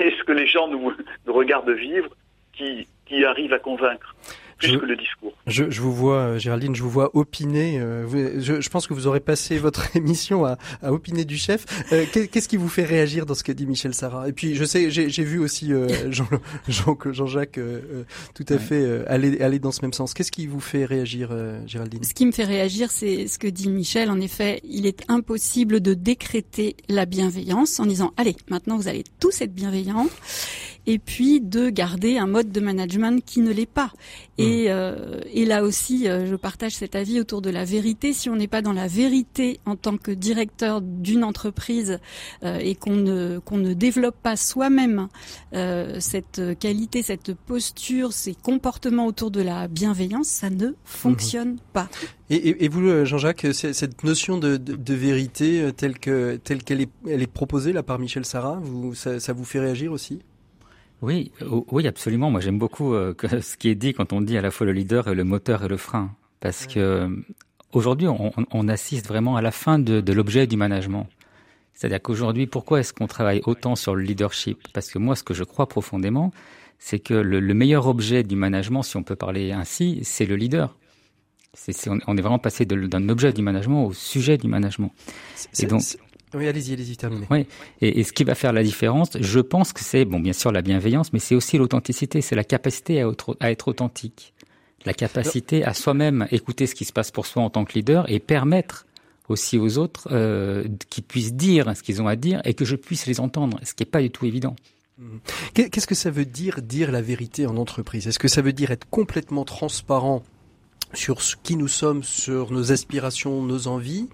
et ce que les gens nous, regardent vivre qui, qui arrive à convaincre je, que le discours. Je, je, vous vois, euh, Géraldine, je vous vois opiner. Euh, je, je, pense que vous aurez passé votre émission à, à opiner du chef. Euh, Qu'est-ce qui vous fait réagir dans ce que dit Michel Sarah? Et puis, je sais, j'ai vu aussi euh, Jean, Jean, Jean-Jacques euh, tout à ouais. fait aller, aller dans ce même sens. Qu'est-ce qui vous fait réagir, Géraldine? Ce qui me fait réagir, c'est ce que dit Michel. En effet, il est impossible de décréter la bienveillance en disant, allez, maintenant vous allez tous être bienveillants et puis de garder un mode de management qui ne l'est pas. Et, mmh. euh, et là aussi, euh, je partage cet avis autour de la vérité. Si on n'est pas dans la vérité en tant que directeur d'une entreprise euh, et qu'on ne qu'on ne développe pas soi-même euh, cette qualité, cette posture, ces comportements autour de la bienveillance, ça ne fonctionne mmh. pas. Et, et, et vous, Jean-Jacques, cette notion de, de, de, vérité telle que telle qu'elle est, elle est proposée là par Michel Sarah, vous, ça, ça vous fait réagir aussi? Oui, oui, absolument. Moi, j'aime beaucoup euh, ce qui est dit quand on dit à la fois le leader et le moteur et le frein, parce que euh, aujourd'hui, on, on, assiste vraiment à la fin de, de l'objet du management. C'est-à-dire qu'aujourd'hui, pourquoi est-ce qu'on travaille autant sur le leadership? Parce que moi, ce que je crois profondément, c'est que le, le, meilleur objet du management, si on peut parler ainsi, c'est le leader. On, est vraiment passé d'un objet du management au sujet du management. Et donc, oui, allez-y, allez-y, terminez. Oui, et, et, ce qui va faire la différence, je pense que c'est, bon, bien sûr, la bienveillance, mais c'est aussi l'authenticité, c'est la capacité à être, à être authentique, la capacité à soi-même écouter ce qui se passe pour soi en tant que leader et permettre aussi aux autres euh, qu'ils puissent dire ce qu'ils ont à dire et que je puisse les entendre, ce qui n'est pas du tout évident. Qu'est-ce que ça veut dire dire la vérité en entreprise? Est-ce que ça veut dire être complètement transparent sur ce qui nous sommes, sur nos aspirations, nos envies,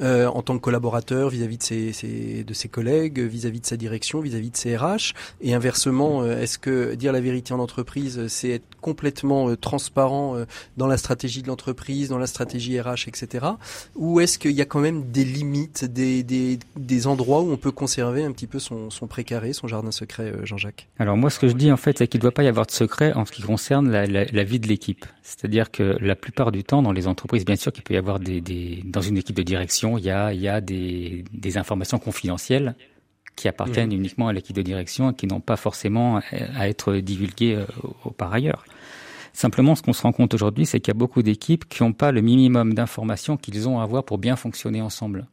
euh, en tant que collaborateur vis-à-vis de ses, de ses collègues, vis-à-vis de sa direction, vis-à-vis de ses RH, et inversement, euh, est-ce que dire la vérité en entreprise, c'est être complètement euh, transparent euh, dans la stratégie de l'entreprise, dans la stratégie RH, etc. Ou est-ce qu'il y a quand même des limites, des, des, des, endroits où on peut conserver un petit peu son, son précaré, son jardin secret, Jean-Jacques? Alors moi, ce que je dis en fait, c'est qu'il ne doit pas y avoir de secret en ce qui concerne la, la, la vie de l'équipe. C'est-à-dire que la plupart du temps, dans les entreprises, bien sûr qu'il peut y avoir des, des, dans une équipe de direction, il y a, il y a des, des informations confidentielles qui appartiennent mmh. uniquement à l'équipe de direction et qui n'ont pas forcément à être divulguées euh, par ailleurs. Simplement, ce qu'on se rend compte aujourd'hui, c'est qu'il y a beaucoup d'équipes qui n'ont pas le minimum d'informations qu'ils ont à avoir pour bien fonctionner ensemble.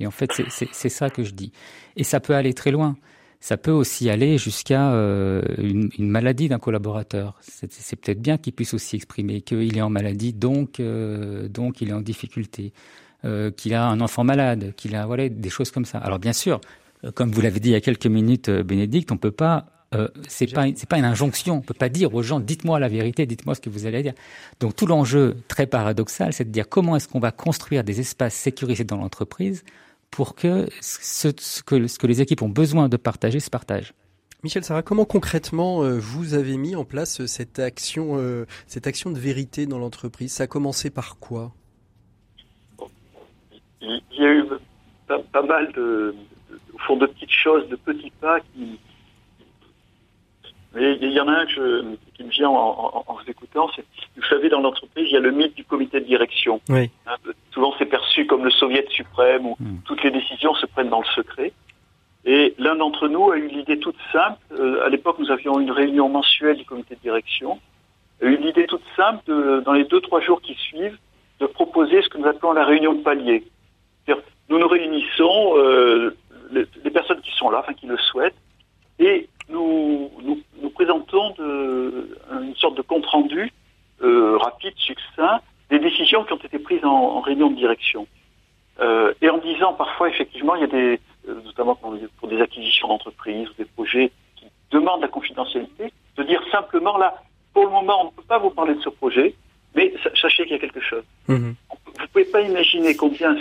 Et en fait, c'est ça que je dis. Et ça peut aller très loin ça peut aussi aller jusqu'à euh, une, maladie d'un collaborateur. C'est peut-être bien qu'il puisse aussi exprimer qu'il est en maladie, donc euh, donc il est en difficulté, euh, qu'il a un enfant malade, qu'il a voilà des choses comme ça. Alors bien sûr, comme vous l'avez dit il y a quelques minutes, Bénédicte, on peut pas c'est pas c'est pas une injonction. On peut pas dire aux gens dites-moi la vérité, dites-moi ce que vous allez dire. Donc tout l'enjeu très paradoxal, c'est de dire comment est-ce qu'on va construire des espaces sécurisés dans l'entreprise pour que ce, que ce que les équipes ont besoin de partager se partage. Michel Sarah, comment concrètement euh, vous avez mis en place euh, cette action, euh, cette action de vérité dans l'entreprise? Ça a commencé par quoi? Il y a eu pas, mal de, au fond, de petites choses, de petits pas qui. Mais il y en a un qui me vient en, vous écoutant, c'est, vous savez, dans l'entreprise, il y a le mythe du comité de direction. Oui. Hein, souvent c'est perçu comme le soviet suprême où hmm. toutes les décisions se prennent dans le secret. Et l'un d'entre nous a eu l'idée toute simple. Euh, à l'époque, nous avions une réunion mensuelle du comité de direction. A eu l'idée toute simple de, dans les deux trois jours qui suivent, de proposer ce que nous appelons la réunion de palier. Nous nous réunissons, euh, les, les, personnes qui sont là, enfin qui le souhaitent, et nous nous, nous présentons de, une sorte de compte rendu euh, rapide, succinct, des décisions qui ont été prises en, en réunion de direction. Euh, et en disant parfois, effectivement, il y a des, euh, notamment pour, des acquisitions d'entreprises ou des projets qui demandent la confidentialité, de dire simplement là, pour le moment, on ne peut pas vous parler de ce projet, mais sachez qu'il y a quelque chose. Mmh. Vous ne pouvez pas imaginer combien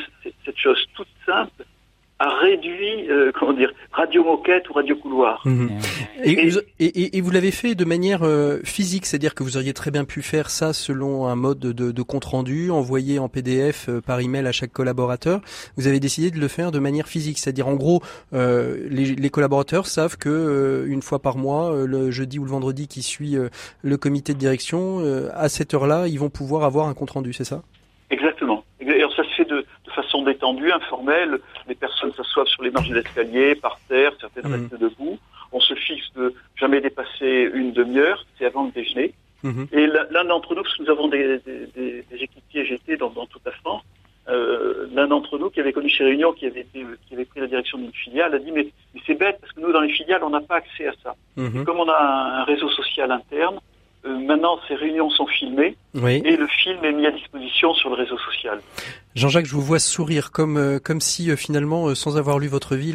cette chose toute simple réduit, euh, comment dire, radio moquette ou radio couloir. Mhm. Et, et, et, vous l'avez fait de manière euh, physique, c'est-à-dire que vous auriez très bien pu faire ça selon un mode de, de compte rendu envoyé en PDF euh, par email à chaque collaborateur. Vous avez décidé de le faire de manière physique, c'est-à-dire en gros, les, les, collaborateurs savent que une fois par mois, le jeudi ou le vendredi qui suit le comité de direction, à cette heure-là, ils vont pouvoir avoir un compte rendu, c'est ça? Exactement. Alors ça se fait de, façon détendue, informelle. Les personnes s'assoient sur les marges de l'escalier, par terre, certaines mmh. restent debout. On se fixe de jamais dépasser une demi-heure, c'est avant le déjeuner. Mmh. Et l'un d'entre nous, parce que nous avons des, des, des, des équipiers GT dans, dans, toute la France, euh, l'un d'entre nous qui avait connu chez Réunion, qui avait, été, qui avait pris la direction d'une filiale, a dit mais, mais c'est bête parce que nous dans les filiales on n'a pas accès à ça. Mmh. Comme on a un, un réseau social interne, euh, maintenant, ces réunions sont filmées et le film est mis à disposition sur le réseau social. Jean-Jacques, je vous vois sourire comme euh, comme si euh, finalement, sans avoir lu votre vie,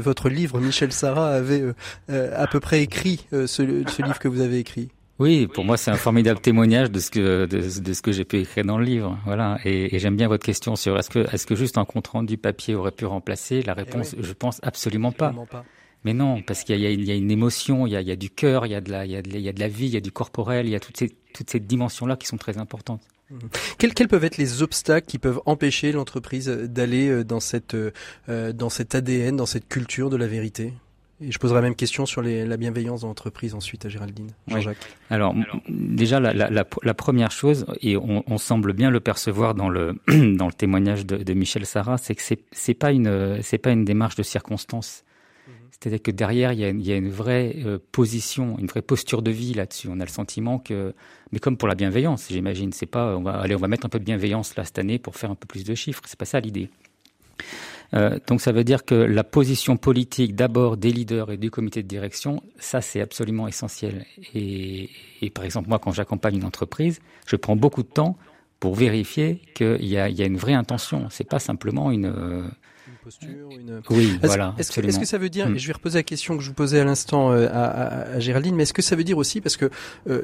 votre livre, Michel Sarah avait à peu près écrit ce, ce, livre que vous avez écrit. Oui, pour moi c'est un formidable témoignage de ce que de, de ce que j'ai pu écrire dans le livre. Voilà, et, et j'aime bien votre question sur est-ce que est-ce que juste un compte rendu papier aurait pu remplacer La réponse, je pense absolument pas. Absolument pas. Mais non, parce qu'il y, y, y a, une émotion, il y a, il y a du cœur, il y a de la, il y a de, il y a de la vie, il y a du corporel, il y a toutes ces, toutes ces dimensions-là qui sont très importantes. Mmh. Quels, quels, peuvent être les obstacles qui peuvent empêcher l'entreprise d'aller euh, dans cette, euh, dans cet ADN, dans cette culture de la vérité? Et je poserai la même question sur les, la bienveillance dans l'entreprise ensuite à Géraldine. Jean-Jacques. Oui. Alors, déjà, la, la, la, la, première chose, et on, on, semble bien le percevoir dans le, dans le témoignage de, de Michel Sarah, c'est que c'est, c'est pas une, c'est pas une démarche de circonstance. C'est-à-dire que derrière, il y a, une vraie euh, position, une vraie posture de vie là-dessus. On a le sentiment que, mais comme pour la bienveillance, j'imagine, c'est pas, on va, allez, on va mettre un peu de bienveillance là cette année pour faire un peu plus de chiffres. C'est pas ça l'idée. Euh, donc ça veut dire que la position politique d'abord des leaders et du comité de direction, ça c'est absolument essentiel. Et, par exemple moi quand j'accompagne une entreprise, je prends beaucoup de temps pour vérifier qu'il y a, il y a une vraie intention. C'est pas simplement une, posture, une... Oui, est voilà. Est-ce que, est que, ça veut dire, mm. et je vais reposer la question que je vous posais à l'instant à, à, à, Géraldine, mais est-ce que ça veut dire aussi, parce que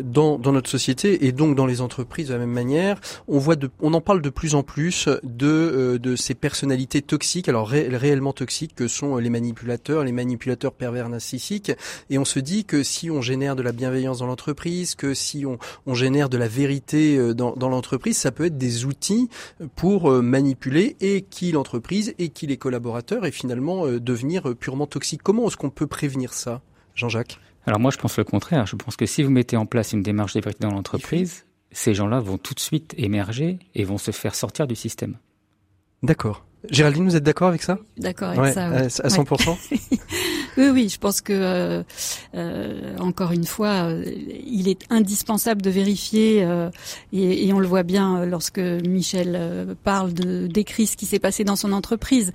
dans, dans notre société et donc dans les entreprises de la même manière, on voit de, on en parle de plus en plus de, de ces personnalités toxiques, alors réellement toxiques, que sont les manipulateurs, les manipulateurs pervers narcissiques, et on se dit que si on génère de la bienveillance dans l'entreprise, que si on, on génère de la vérité dans, dans l'entreprise, ça peut être des outils pour manipuler et qui l'entreprise et qui les collaborateurs et finalement devenir purement toxiques. Comment est-ce qu'on peut prévenir ça, Jean-Jacques? Alors moi, je pense le contraire. Je pense que si vous mettez en place une démarche de vérité dans l'entreprise, ces gens-là vont tout de suite émerger et vont se faire sortir du système. D'accord. Géraldine, vous êtes d'accord avec ça? D'accord avec ça. À 100% Oui, oui, je pense que euh, euh, encore une fois, euh, il est indispensable de vérifier, euh, et, et, on le voit bien lorsque Michel euh, parle de décrit ce qui s'est passé dans son entreprise.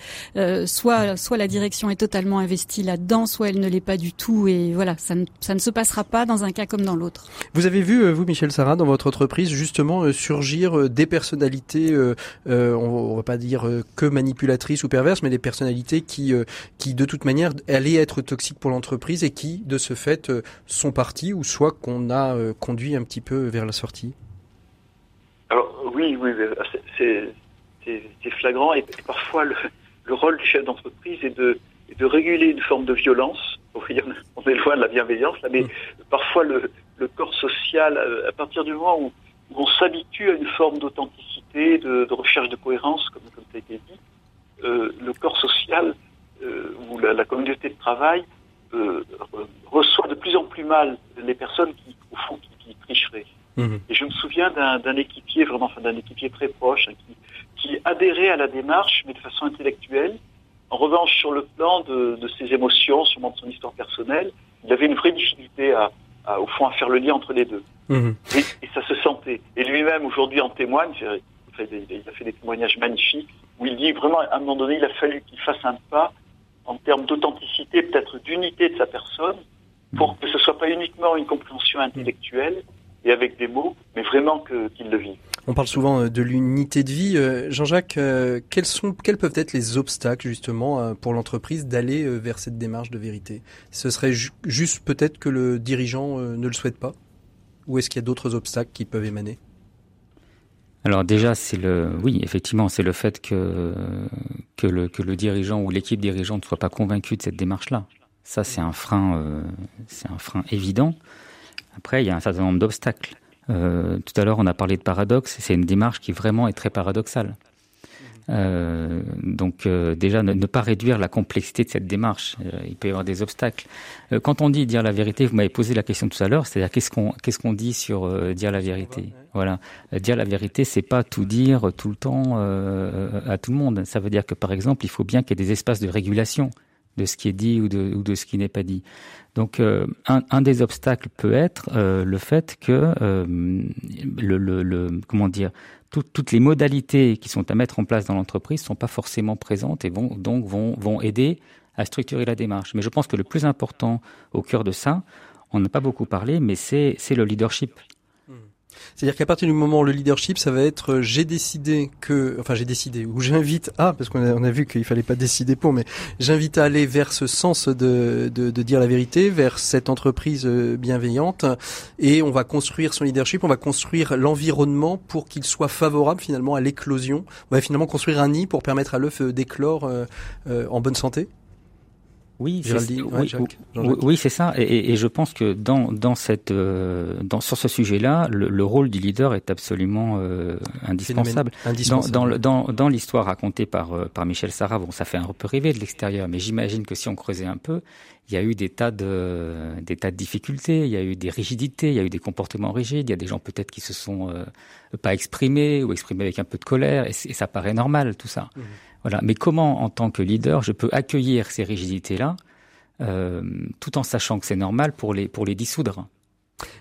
soit, soit la direction est totalement investie là-dedans, soit elle ne l'est pas du tout, et voilà, ça ne, ça ne se passera pas dans un cas comme dans l'autre. Vous avez vu, vous, Michel Sarah, dans votre entreprise, justement surgir des personnalités, on, on va pas dire que manipulatrices ou perverses, mais des personnalités qui, qui de toute manière allaient être toxiques pour l'entreprise et qui, de ce fait, euh, sont partis ou soit qu'on a euh, conduit un petit peu vers la sortie? Alors oui, oui, c'est flagrant et, parfois le, rôle du chef d'entreprise est de, de réguler une forme de violence. On est loin de la bienveillance, là, mais mm. parfois le, le, corps social, euh, à partir du moment où, on s'habitue à une forme d'authenticité, de, de, recherche de cohérence, comme, comme ça a été dit, le corps social euh, où la, la, communauté de travail euh, reçoit de plus en plus mal les personnes qui, au fond, qui, qui tricheraient. Mmh. Et je me souviens d'un équipier, vraiment, enfin, d'un équipier très proche, hein, qui, qui adhérait à la démarche, mais de façon intellectuelle. En revanche, sur le plan de, de ses émotions, sûrement de son histoire personnelle, il avait une vraie difficulté à, à, au fond, à faire le lien entre les deux. Mmh. Et, et, ça se sentait. Et lui-même, aujourd'hui, en témoigne. Il a fait des témoignages magnifiques où il dit vraiment, à un moment donné, il a fallu qu'il fasse un pas en termes d'authenticité, peut-être d'unité de sa personne, pour que ce soit pas uniquement une compréhension intellectuelle et avec des mots, mais vraiment qu'il le vit. On parle souvent euh, de l'unité de vie. Euh, Jean-Jacques, euh, quels, sont, quels peuvent être les obstacles justement pour l'entreprise d'aller vers cette démarche de vérité? Ce serait juste peut-être que le dirigeant ne le souhaite pas? Ou est-ce qu'il y a d'autres obstacles qui peuvent émaner? Alors déjà, c'est le, oui, effectivement, c'est le fait que que le que le dirigeant ou l'équipe dirigeante ne soit pas convaincu de cette démarche-là. Ça, c'est un frein, euh, c'est un frein évident. Après, il y a un certain nombre d'obstacles. Euh, tout à l'heure, on a parlé de paradoxe. C'est une démarche qui vraiment est très paradoxale. Euh, donc euh, déjà ne, ne, pas réduire la complexité de cette démarche. Euh, il peut y avoir des obstacles. Euh, quand on dit dire la vérité, vous m'avez posé la question tout à l'heure, c'est-à-dire qu'est-ce qu'on qu'est-ce qu'on dit sur dire la vérité? Voilà, dire la vérité, c'est pas tout dire tout le temps à tout le monde. Ça veut dire que par exemple, il faut bien qu'il y ait des espaces de régulation de ce qui est dit ou de, ou de ce qui n'est pas dit. Donc un, un, des obstacles peut être le fait que le, le, le, comment dire toutes les modalités qui sont à mettre en place dans l'entreprise sont pas forcément présentes et vont donc vont, vont aider à structurer la démarche. Mais je pense que le plus important au cœur de ça, on n'a pas beaucoup parlé, mais c'est le leadership. C'est-à-dire qu'à partir du moment où le leadership, ça va être euh, j'ai décidé que, enfin j'ai décidé, ou j'invite à, parce qu'on a, on a vu qu'il fallait pas décider pour, mais j'invite à aller vers ce sens de, de, de, dire la vérité, vers cette entreprise euh, bienveillante, et on va construire son leadership, on va construire l'environnement pour qu'il soit favorable finalement à l'éclosion. On va finalement construire un nid pour permettre à l'œuf euh, d'éclore euh, en bonne santé. Oui, oui, c'est ça. Et, et, je pense que dans, dans cette, euh, dans, sur ce sujet-là, le, le, rôle du leader est absolument euh, indispensable. indispensable. Dans, dans, dans, dans l'histoire racontée par, euh, par Michel Sarah, bon, ça fait un peu rêver de l'extérieur, mais j'imagine que si on creusait un peu, il y a eu des tas de, des tas de difficultés, il y a eu des rigidités, il y a eu des comportements rigides, il y a des gens peut-être qui se sont pas exprimés ou exprimés avec un peu de colère, et, ça paraît normal tout ça. Mmh. Voilà. Mais comment, en tant que leader, je peux accueillir ces rigidités-là, euh, tout en sachant que c'est normal pour les pour les dissoudre?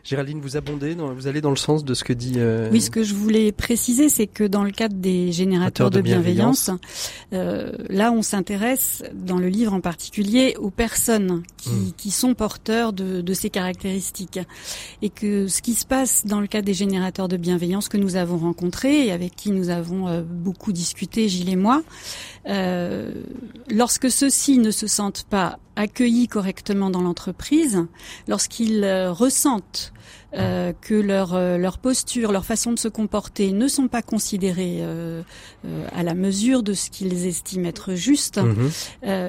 Géraldine, vous abondez, vous allez dans le sens de ce que dit. Euh... Oui, ce que je voulais préciser, c'est que dans le cadre des générateurs de, bienveillance, euh, là, on s'intéresse dans le livre en particulier aux personnes qui, hmm. qui sont porteurs de, de, ces caractéristiques, et que ce qui se passe dans le cadre des générateurs de bienveillance que nous avons rencontrés et avec qui nous avons euh, beaucoup discuté, Gilles et moi, euh, lorsque ceux-ci ne se sentent pas accueillis correctement dans l'entreprise, lorsqu'ils euh, ressentent euh, que leur, leur posture, leur façon de se comporter ne sont pas considérées à la mesure de ce qu'ils estiment être juste, mhm.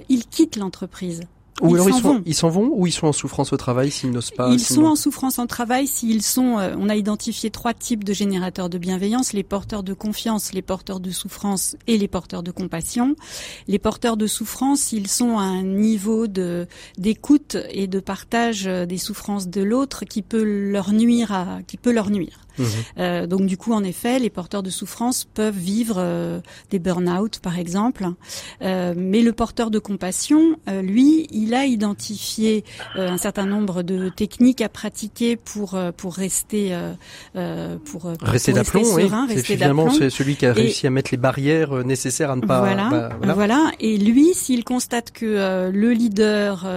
ils quittent l'entreprise. Ou ils alors ils, sont, ils s'en vont ou ils sont en souffrance au travail s'ils n'osent pas Ils sont en souffrance au travail s'ils sont. Euh, on a identifié trois types de générateurs de bienveillance les porteurs de confiance, les porteurs de souffrance et les porteurs de compassion. Les porteurs de souffrance, ils sont à un niveau de d'écoute et de partage euh, des souffrances de l'autre qui peut leur nuire à qui peut leur nuire. Mhm. Euh, donc du coup, en effet, les porteurs de souffrance peuvent vivre euh, des burn-out, par exemple. Euh, mais le porteur de compassion, euh, lui, il a identifié euh, un certain nombre de techniques à pratiquer pour pour rester pour, pour, rester d'aplomb. Oui. C'est finalement c'est celui qui a réussi à mettre les barrières nécessaires à ne pas. Voilà. Bah, voilà. voilà. Et lui, s'il constate que le leader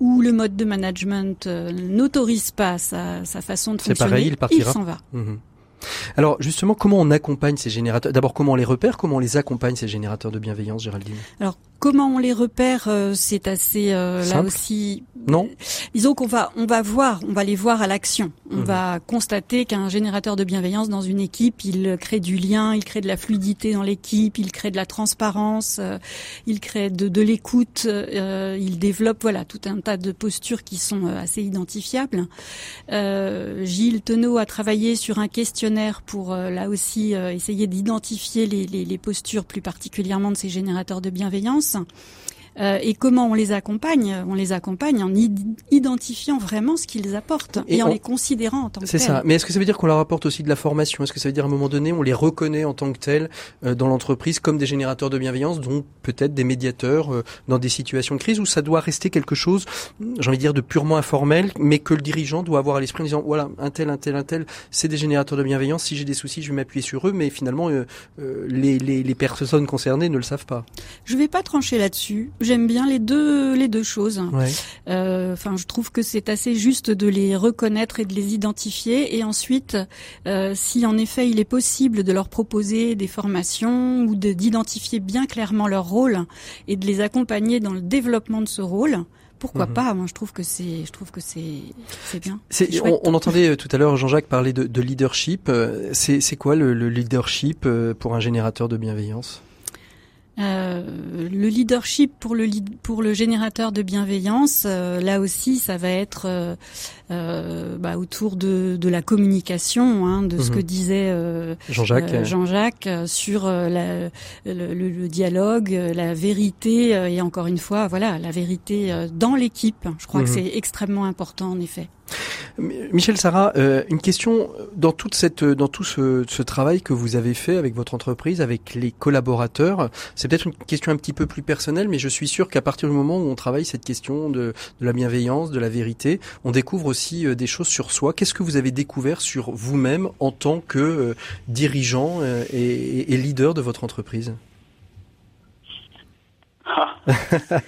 ou le mode de management n'autorise pas sa, sa façon de fonctionner, pareil, il, il s'en va. Mhm. Alors justement, comment on accompagne ces générateurs? D'abord, comment on les repère? Comment on les accompagne ces générateurs de bienveillance, Géraldine? Comment on les repère euh, C'est assez euh, là aussi. Non. Disons qu'on va on va voir, on va les voir à l'action. On mhm. va constater qu'un générateur de bienveillance dans une équipe, il crée du lien, il crée de la fluidité dans l'équipe, il crée de la transparence, euh, il crée de, de l'écoute, il développe voilà tout un tas de postures qui sont assez identifiables. Gilles Tenot a travaillé sur un questionnaire pour là aussi essayer d'identifier les, les, les postures plus particulièrement de ces générateurs de bienveillance sens. Euh, et comment on les accompagne On les accompagne en identifiant vraiment ce qu'ils apportent et, en les considérant en tant que tels. C'est ça. Mais est-ce que ça veut dire qu'on leur apporte aussi de la formation? Est-ce que ça veut dire à un moment donné on les reconnaît en tant que tels euh, dans l'entreprise comme des générateurs de bienveillance, donc peut-être des médiateurs euh, dans des situations de crise où ça doit rester quelque chose, j'ai envie de dire, de purement informel, mais que le dirigeant doit avoir à l'esprit en disant voilà un tel, un tel, un tel, c'est des générateurs de bienveillance. Si j'ai des soucis, je vais m'appuyer sur eux, mais finalement les, les, les personnes concernées ne le savent pas. Je vais pas trancher là-dessus j'aime bien les deux les deux choses. Euh, enfin, je trouve que c'est assez juste de les reconnaître et de les identifier, et ensuite, euh, si en effet il est possible de leur proposer des formations ou d'identifier bien clairement leur rôle et de les accompagner dans le développement de ce rôle, pourquoi mhm. pas Moi, je trouve que c'est, je trouve que c'est, c'est bien. on, on, entendait euh, tout à l'heure Jean-Jacques parler de, de leadership. C'est quoi le, le leadership pour un générateur de bienveillance? Euh, le leadership pour le pour le générateur de bienveillance, euh, là aussi, ça va être euh, euh, bah, autour de, de, la communication, hein, de ce mhm. que disait euh, Jean-Jacques euh, Jean-Jacques sur la, le, le, dialogue, la vérité et encore une fois, voilà, la vérité dans l'équipe. Je crois que mhm. c'est extrêmement important en effet. Michel Sarah, une question dans toute cette, dans tout ce, ce, travail que vous avez fait avec votre entreprise, avec les collaborateurs. C'est peut-être une question un petit peu plus personnelle, mais je suis sûr qu'à partir du moment où on travaille cette question de, de la bienveillance, de la vérité, on découvre aussi euh, des choses sur soi. Qu'est-ce que vous avez découvert sur vous-même en tant que euh, dirigeant euh, et, leader de votre entreprise? Ah.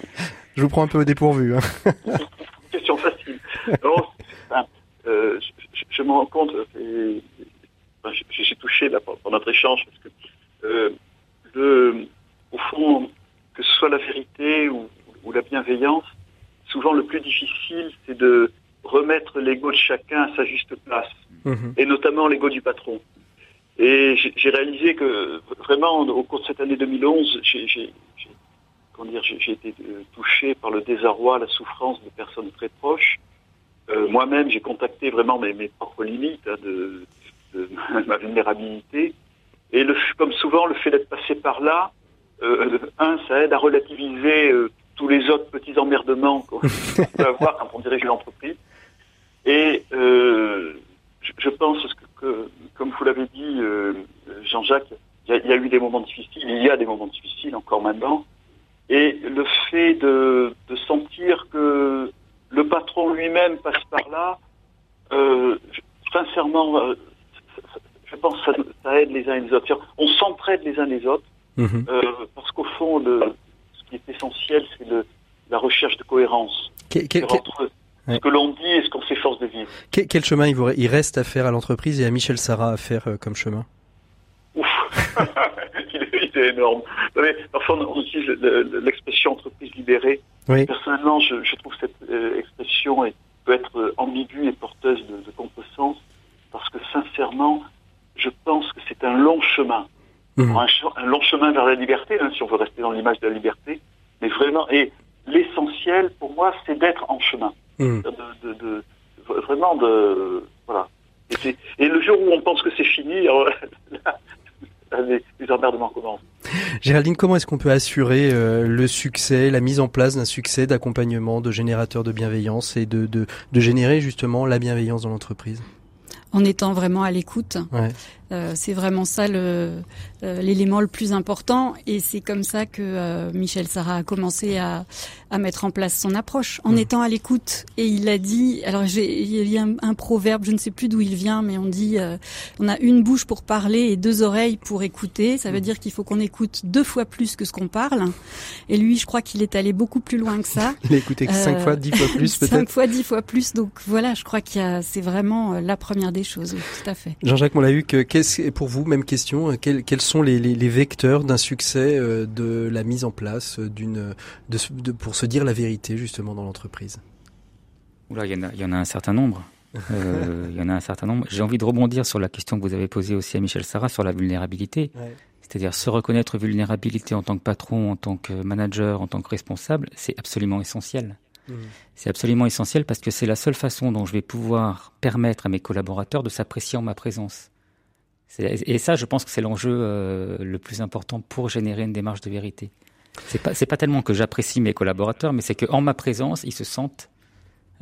Je vous prends un peu au dépourvu. Hein. Question facile. Je, me rends compte, j'ai touché là, pendant notre échange, parce que le, au fond, que ce soit la vérité ou, ou la bienveillance, souvent le plus difficile, c'est de remettre l'ego de chacun à sa juste place, mhm. et notamment l'ego du patron. Et j'ai réalisé que vraiment au cours de cette année 2011, j'ai été euh, touché par le désarroi, la souffrance de personnes très proches. Euh, moi-même, j'ai contacté vraiment mes, mes propres limites hein, de, de, ma vulnérabilité. Et le, comme souvent, le fait d'être passé par là, euh, un, ça aide à relativiser euh, tous les autres petits emmerdements qu'on peut avoir quand on dirige l'entreprise. Et je, pense que, comme vous l'avez dit, Jean-Jacques, il y, a eu des moments difficiles, il y a des moments difficiles encore maintenant. Et le fait de, sentir que le patron lui-même passe par là, euh, Sincèrement, euh, je pense que ça, aide les uns et les autres. On s'entraide les uns les autres, mhm. euh, parce qu'au fond, le, ce qui est essentiel, c'est la recherche de cohérence entre ce que l'on dit et ce qu'on s'efforce de vivre. Quel, chemin il, vous, il, reste à faire à l'entreprise et à Michel Sarah à faire comme chemin? Il, est, énorme. parfois, on utilise l'expression entreprise libérée. Personnellement, je, je, trouve cette expression est peut être euh, ambiguë et porteuse de, de contresens, parce que sincèrement, je pense que c'est un long chemin. Mmh. Un, long chemin vers la liberté, hein, si on veut rester dans l'image de la liberté, mais vraiment, et l'essentiel pour moi, c'est d'être en chemin. Mmh. De, de, vraiment de, voilà. Et, et, le jour où on pense que c'est fini, là, les, les emmerdements commencent. Géraldine, comment est-ce qu'on peut assurer euh, le succès, la mise en place d'un succès d'accompagnement, de générateur de bienveillance et de, de, de générer justement la bienveillance dans l'entreprise? En étant vraiment à l'écoute. Ouais. Euh, c'est vraiment ça le euh, l'élément le plus important. Et c'est comme ça que euh, Michel Sarah a commencé à, à mettre en place son approche. En mmh. étant à l'écoute et il a dit alors j'ai il y a un, un, proverbe je ne sais plus d'où il vient mais on dit on a une bouche pour parler et deux oreilles pour écouter. Ça veut mmh. dire qu'il faut qu'on écoute deux fois plus que ce qu'on parle. Et lui je crois qu'il est allé beaucoup plus loin que ça. Il a écouté cinq fois dix fois plus peut-être. cinq fois dix fois plus. Donc voilà je crois qu'il y a c'est vraiment la première des choses tout à fait. Jean-Jacques que qu'est-ce pour vous, même question, euh, quels, quels sont les, les, les vecteurs d'un succès euh, de la mise en place d'une, de, de, pour se dire la vérité justement dans l'entreprise? Oula, il y, en a, il y en a un certain nombre. Euh, il y en a un certain nombre. J'ai envie de rebondir sur la question que vous avez posée aussi à Michel Sarah sur la vulnérabilité. Ouais. C'est-à-dire se reconnaître vulnérabilité en tant que patron, en tant que manager, en tant que responsable, c'est absolument essentiel. Mmh. C'est absolument essentiel parce que c'est la seule façon dont je vais pouvoir permettre à mes collaborateurs de s'apprécier en ma présence. Et ça, je pense que c'est l'enjeu euh, le plus important pour générer une démarche de vérité. C'est pas, pas tellement que j'apprécie mes collaborateurs, mais c'est qu'en ma présence, ils se sentent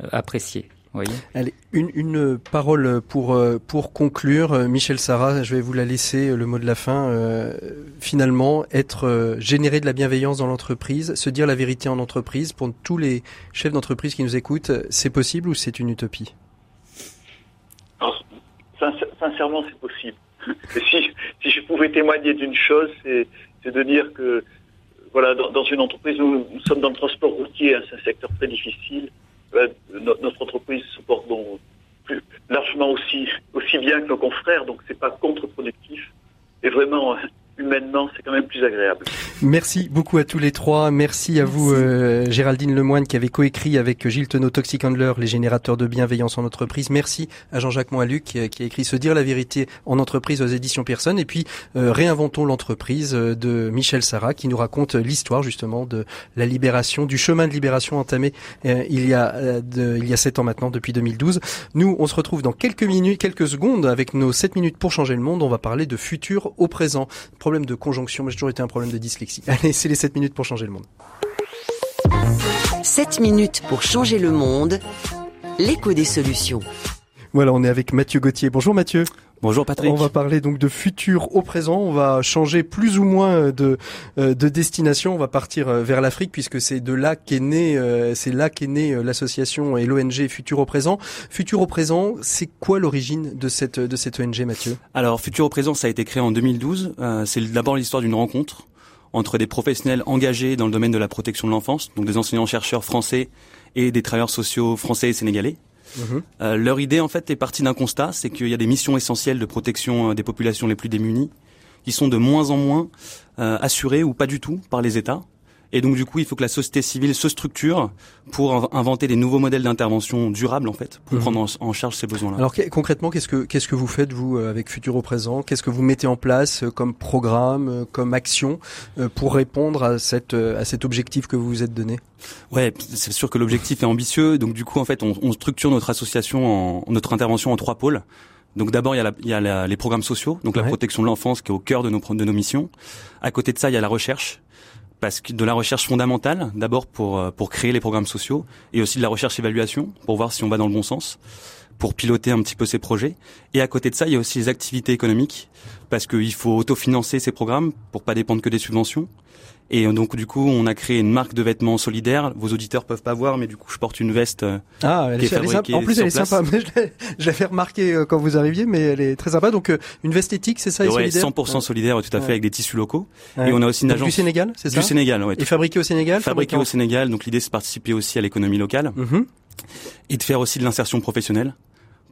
euh, appréciés. Voyez? Allez, une, une parole pour euh, pour conclure, Michel Sarah, je vais vous la laisser le mot de la fin. Euh, finalement, être euh, générer de la bienveillance dans l'entreprise, se dire la vérité en entreprise, pour tous les chefs d'entreprise qui nous écoutent, c'est possible ou c'est une utopie? Alors, Sincèrement, c'est possible si, je pouvais témoigner d'une chose, c'est de dire que voilà, dans, une entreprise, nous, nous sommes dans le transport routier, hein, c'est un secteur très difficile. Euh, notre entreprise se porte donc largement aussi, aussi bien que nos confrères, donc c'est pas contre-productif. Et vraiment, humainement, c'est quand même plus agréable. Merci beaucoup à tous les trois. Merci à vous, euh, Géraldine Lemoine, qui avait coécrit avec Gilles Tenot, Toxic Handler, les générateurs de bienveillance en entreprise. Merci à Jean-Jacques Moaluc, qui, qui, a écrit Se dire la vérité en entreprise aux éditions Personne. Et puis, euh, Réinventons l'entreprise euh, de Michel Sarah, qui nous raconte l'histoire, justement, de la libération, du chemin de libération entamé euh, il y a de, il y a sept ans maintenant, depuis 2012. Nous, on se retrouve dans quelques minutes, quelques secondes, avec nos sept minutes pour changer le monde. On va parler de futur au présent problème de conjonction, mais j'ai toujours été un problème de dyslexie. Allez, c'est les 7 minutes pour changer le monde. 7 minutes pour changer le monde, l'écho des solutions. Voilà, on est avec Mathieu Gauthier. Bonjour Mathieu. Bonjour Patrick. On va parler donc de futur au présent. On va changer plus ou moins de, euh, de destination. On va partir euh, vers l'Afrique puisque c'est de là qu'est né, euh, c'est là qu'est née l'association et l'ONG Futur au présent. Futur au présent, c'est quoi l'origine de cette de cette ONG, Mathieu? Alors Futur au présent, ça a été créé en 2012. c'est d'abord l'histoire d'une rencontre entre des professionnels engagés dans le domaine de la protection de l'enfance, donc des enseignants chercheurs français et des travailleurs sociaux français et sénégalais. Mhm. Euh, leur idée, en fait, est partie d'un constat, c'est qu'il y a des missions essentielles de protection euh, des populations les plus démunies qui sont de moins en moins euh, assurées ou pas du tout par les États. Et donc du coup, il faut que la société civile se structure pour inventer des nouveaux modèles d'intervention durables en fait, pour mhm. prendre en, charge ces besoins-là. Alors concrètement, qu'est-ce que qu'est-ce que vous faites vous euh, avec Futur au présent? Qu'est-ce que vous mettez en place euh, comme programme, euh, comme action pour répondre à cette à cet objectif que vous vous êtes donné? Ouais, c'est sûr que l'objectif est ambitieux. Donc du coup, en fait, on, on structure notre association, en, notre intervention en trois pôles. Donc d'abord il y a, la, il y a les programmes sociaux, donc la protection de l'enfance qui est au cœur de nos de nos missions. À côté de ça, il y a la recherche parce que de la recherche fondamentale, d'abord pour euh, pour créer les programmes sociaux, et aussi de la recherche évaluation pour voir si on va dans le bon sens, pour piloter un petit peu ces projets. Et à côté de ça, il y a aussi les activités économiques, parce qu'il faut autofinancer ces programmes pour pas dépendre que des subventions. Et donc du coup, on a créé une marque de vêtements solidaires. Vos auditeurs peuvent pas voir, mais du coup, je porte une veste euh, ah, elle qui est, fabriquée En plus, elle est sympa. je l'avais remarqué euh, quand vous arriviez, mais elle est très sympa. Donc euh, une veste éthique, c'est ça, et Ouais, solidaire 100% solidaire, tout à fait, Ouais. avec des tissus locaux. Ouais. Et on a aussi une Donc, agence du Sénégal, c'est ça du Sénégal, ouais. Et fabriqué au Sénégal fabriqué au Sénégal. Donc l'idée, c'est de participer aussi à l'économie locale Mhm. et de faire aussi de l'insertion professionnelle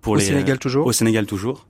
pour Au les Sénégal toujours Au Sénégal toujours.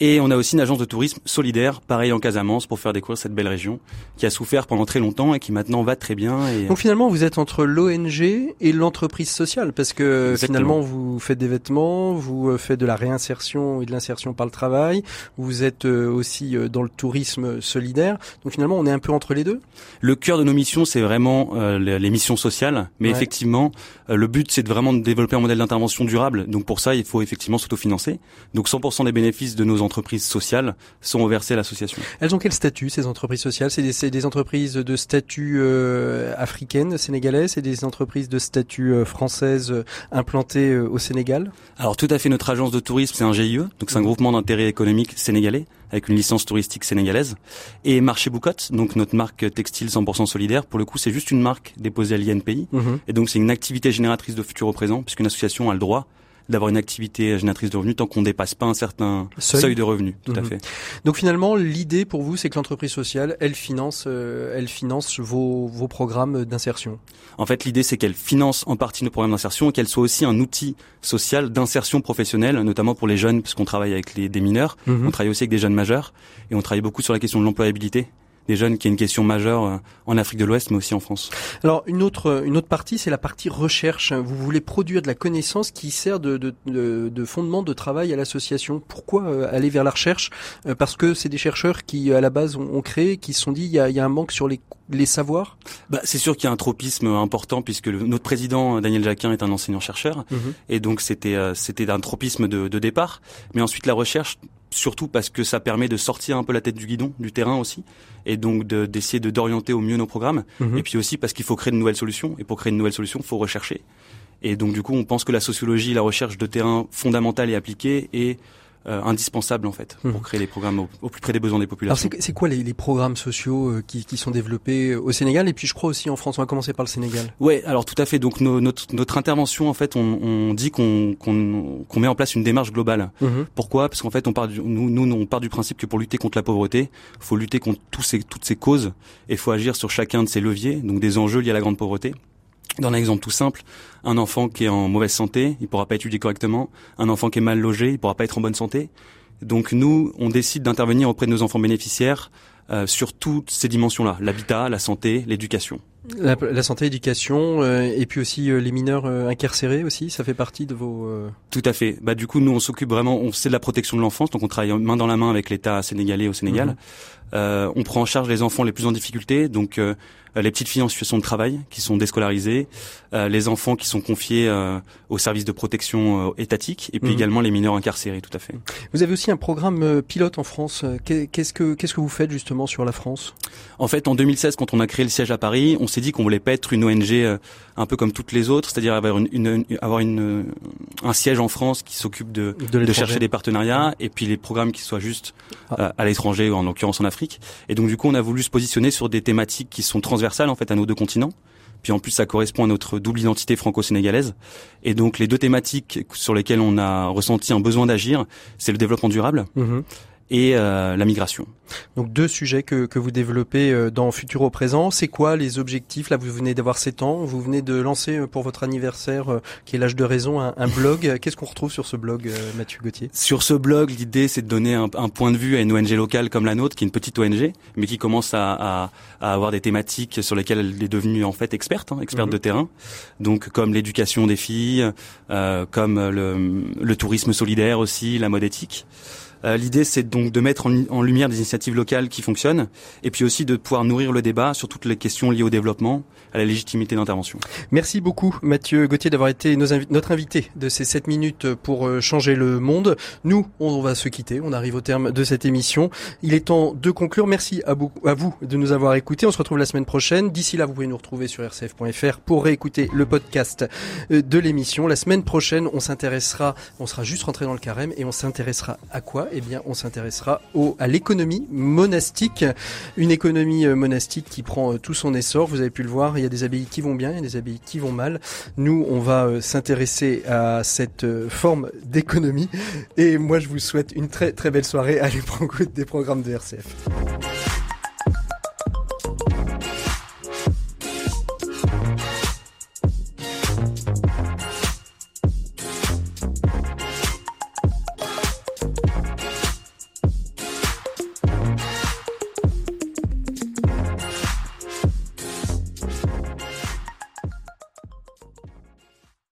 Et on a aussi une agence de tourisme solidaire, pareil en Casamance, pour faire découvrir cette belle région qui a souffert pendant très longtemps et qui maintenant va très bien. Et Donc finalement, vous êtes entre l'ONG et l'entreprise sociale, parce que Exactement. finalement, vous faites des vêtements, vous euh, faites de la réinsertion et de l'insertion par le travail, vous êtes euh, aussi euh, dans le tourisme solidaire. Donc finalement, on est un peu entre les deux? le cœur de nos missions, c'est vraiment euh, les, missions sociales. Mais Ouais. effectivement, euh, le but, c'est de vraiment de développer un modèle d'intervention durable. Donc pour ça, il faut effectivement s'autofinancer. Donc 100% des bénéfices de nos entreprises sociales sont reversés à l'association. Elles ont quel statut ces entreprises sociales? C'est des, entreprises de statut euh, africaine, sénégalaise, c'est des entreprises de statut euh, française euh, implantées euh, au Sénégal? Alors tout à fait, notre agence de tourisme, c'est un GIE, donc c'est un groupement d'intérêt économique sénégalais avec une licence touristique sénégalaise. Et Marché Boucotte, donc notre marque textile 100% solidaire, pour le coup c'est juste une marque déposée à l'INPI. Mhm. Et donc c'est une activité génératrice de futur au présent, puisqu'une association a le droit d'avoir une activité génératrice de revenus tant qu'on dépasse pas un certain Seuil. seuil, de revenus. Tout à Mhm. fait. Donc finalement, l'idée pour vous, c'est que l'entreprise sociale, elle finance, euh, elle finance vos, vos programmes d'insertion. En fait, l'idée c'est qu'elle finance en partie nos programmes d'insertion et qu'elle soit aussi un outil social d'insertion professionnelle, notamment pour les jeunes, parce qu'on travaille avec les, des mineurs. Mhm. On travaille aussi avec des jeunes majeurs et on travaille beaucoup sur la question de l'employabilité des jeunes, qui est une question majeure euh, en Afrique de l'Ouest, mais aussi en France. Alors une autre une autre partie, c'est la partie recherche. Vous voulez produire de la connaissance qui sert de, de, de, de fondement de travail à l'association. Pourquoi euh, aller vers la recherche? Euh, Parce que c'est des chercheurs qui à la base ont, ont créé, qui se sont dit il y a, il y a un manque sur les les savoirs? Bah, c'est sûr qu'il y a un tropisme important puisque le- notre président Daniel Jacquin est un enseignant-chercheur et donc c'était euh, c'était un tropisme de, de départ. Mais ensuite la recherche, surtout parce que ça permet de sortir un peu la tête du guidon, du terrain aussi, et donc de- d'essayer de d'orienter au mieux nos programmes. Mhm. Et puis aussi parce qu'il faut créer de nouvelles solutions. Et pour créer de nouvelles solutions, il faut rechercher. Et donc du coup, on pense que la sociologie, la recherche de terrain fondamentale et appliquée est euh, indispensable en fait Mhm. pour créer les programmes au, au plus près des besoins des Alors populations. c'est c'est quoi les, les programmes sociaux euh, qui, qui sont développés au Sénégal et puis je crois aussi en France? On va commencer par le Sénégal. Ouais, alors tout à fait. Donc notre, notre intervention, en fait, on, on dit qu'on met en place une démarche globale. Pourquoi? Parce qu'en fait, on part du, nous, nous, on part du principe que pour lutter contre la pauvreté, faut lutter contre tous ces, toutes ces causes et faut agir sur chacun de ces leviers, donc des enjeux liés à la grande pauvreté. Dans un exemple tout simple, un enfant qui est en mauvaise santé, il pourra pas étudier correctement. Un enfant qui est mal logé, il pourra pas être en bonne santé. Donc nous, on décide d'intervenir auprès de nos enfants bénéficiaires euh, sur toutes ces dimensions-là l'habitat, la santé, l'éducation. La, la santé, éducation euh, et puis aussi euh, les mineurs euh, incarcérés aussi. Ça fait partie de vos. euh, Tout à fait. Bah du coup, nous on s'occupe vraiment, on c'est de la protection de l'enfance, donc on travaille main dans la main avec l'État sénégalais au Sénégal. Mhm. Euh, on prend en charge les enfants les plus en difficulté, donc euh, les petites filles en situation de travail qui sont déscolarisées, euh, les enfants qui sont confiés euh, aux services de protection euh, étatique, et puis Mhm. également les mineurs incarcérés. Tout à fait. Vous avez aussi un programme pilote en France. Qu'est- Qu'est-ce que qu'est-ce que vous faites justement sur la France? En fait, en 2016, quand on a créé le siège à Paris, on s'est dit qu'on voulait pas être une ONG euh, un peu comme toutes les autres, c'est-à-dire avoir une, une- avoir une, euh, un siège en France qui s'occupe de de, chercher des partenariats et puis les programmes qui soient juste Ah. euh, à l'étranger ou en l'occurrence en Afrique. Et donc du coup, on a voulu se positionner sur des thématiques qui sont transversales en fait à nos deux continents. Puis en plus, ça correspond à notre double identité franco-sénégalaise. Et donc les deux thématiques sur lesquelles on a ressenti un besoin d'agir, c'est le développement durable Mhm. Et euh, la migration. Donc deux sujets que, que vous développez euh, dans Futur au présent. C'est quoi les objectifs? Là, vous venez d'avoir 7 ans. Vous venez de lancer euh, pour votre anniversaire, euh, qui est l'âge de raison, un, un blog. Qu'est-ce qu'on retrouve sur ce blog, Mathieu Gauthier? Sur ce blog, l'idée c'est de donner un, un point de vue à une ONG locale comme la nôtre, qui est une petite ONG, mais qui commence à, à- à avoir des thématiques sur lesquelles elle est devenue en fait experte, hein, experte Mhm. de terrain. Donc comme l'éducation des filles, euh, comme le, le tourisme solidaire aussi, la mode éthique. Euh, L'idée, c'est donc de mettre en, en lumière des initiatives locales qui fonctionnent, et puis aussi de pouvoir nourrir le débat sur toutes les questions liées au développement, à la légitimité d'intervention. Merci beaucoup, Mathieu Gauthier, d'avoir été nos notre invité de ces 7 minutes pour euh, changer le monde. Nous, on va se quitter. On arrive au terme de cette émission. Il est temps de conclure. Merci à, à vous de nous avoir écoutés. On se retrouve la semaine prochaine. D'ici là, vous pouvez nous retrouver sur rcf.fr pour réécouter le podcast euh, de l'émission. La semaine prochaine, on s'intéressera, on sera juste rentré dans le carême et on s'intéressera à quoi? Eh bien, on s'intéressera à l'économie monastique. Une économie euh, monastique qui prend euh, tout son essor. Vous avez pu le voir, il y a des abbayes qui vont bien, il y a des abbayes qui vont mal. Nous, on va euh, s'intéresser à cette forme d'économie. Et moi, je vous souhaite une très très belle soirée à l'écoute des programmes de RCF.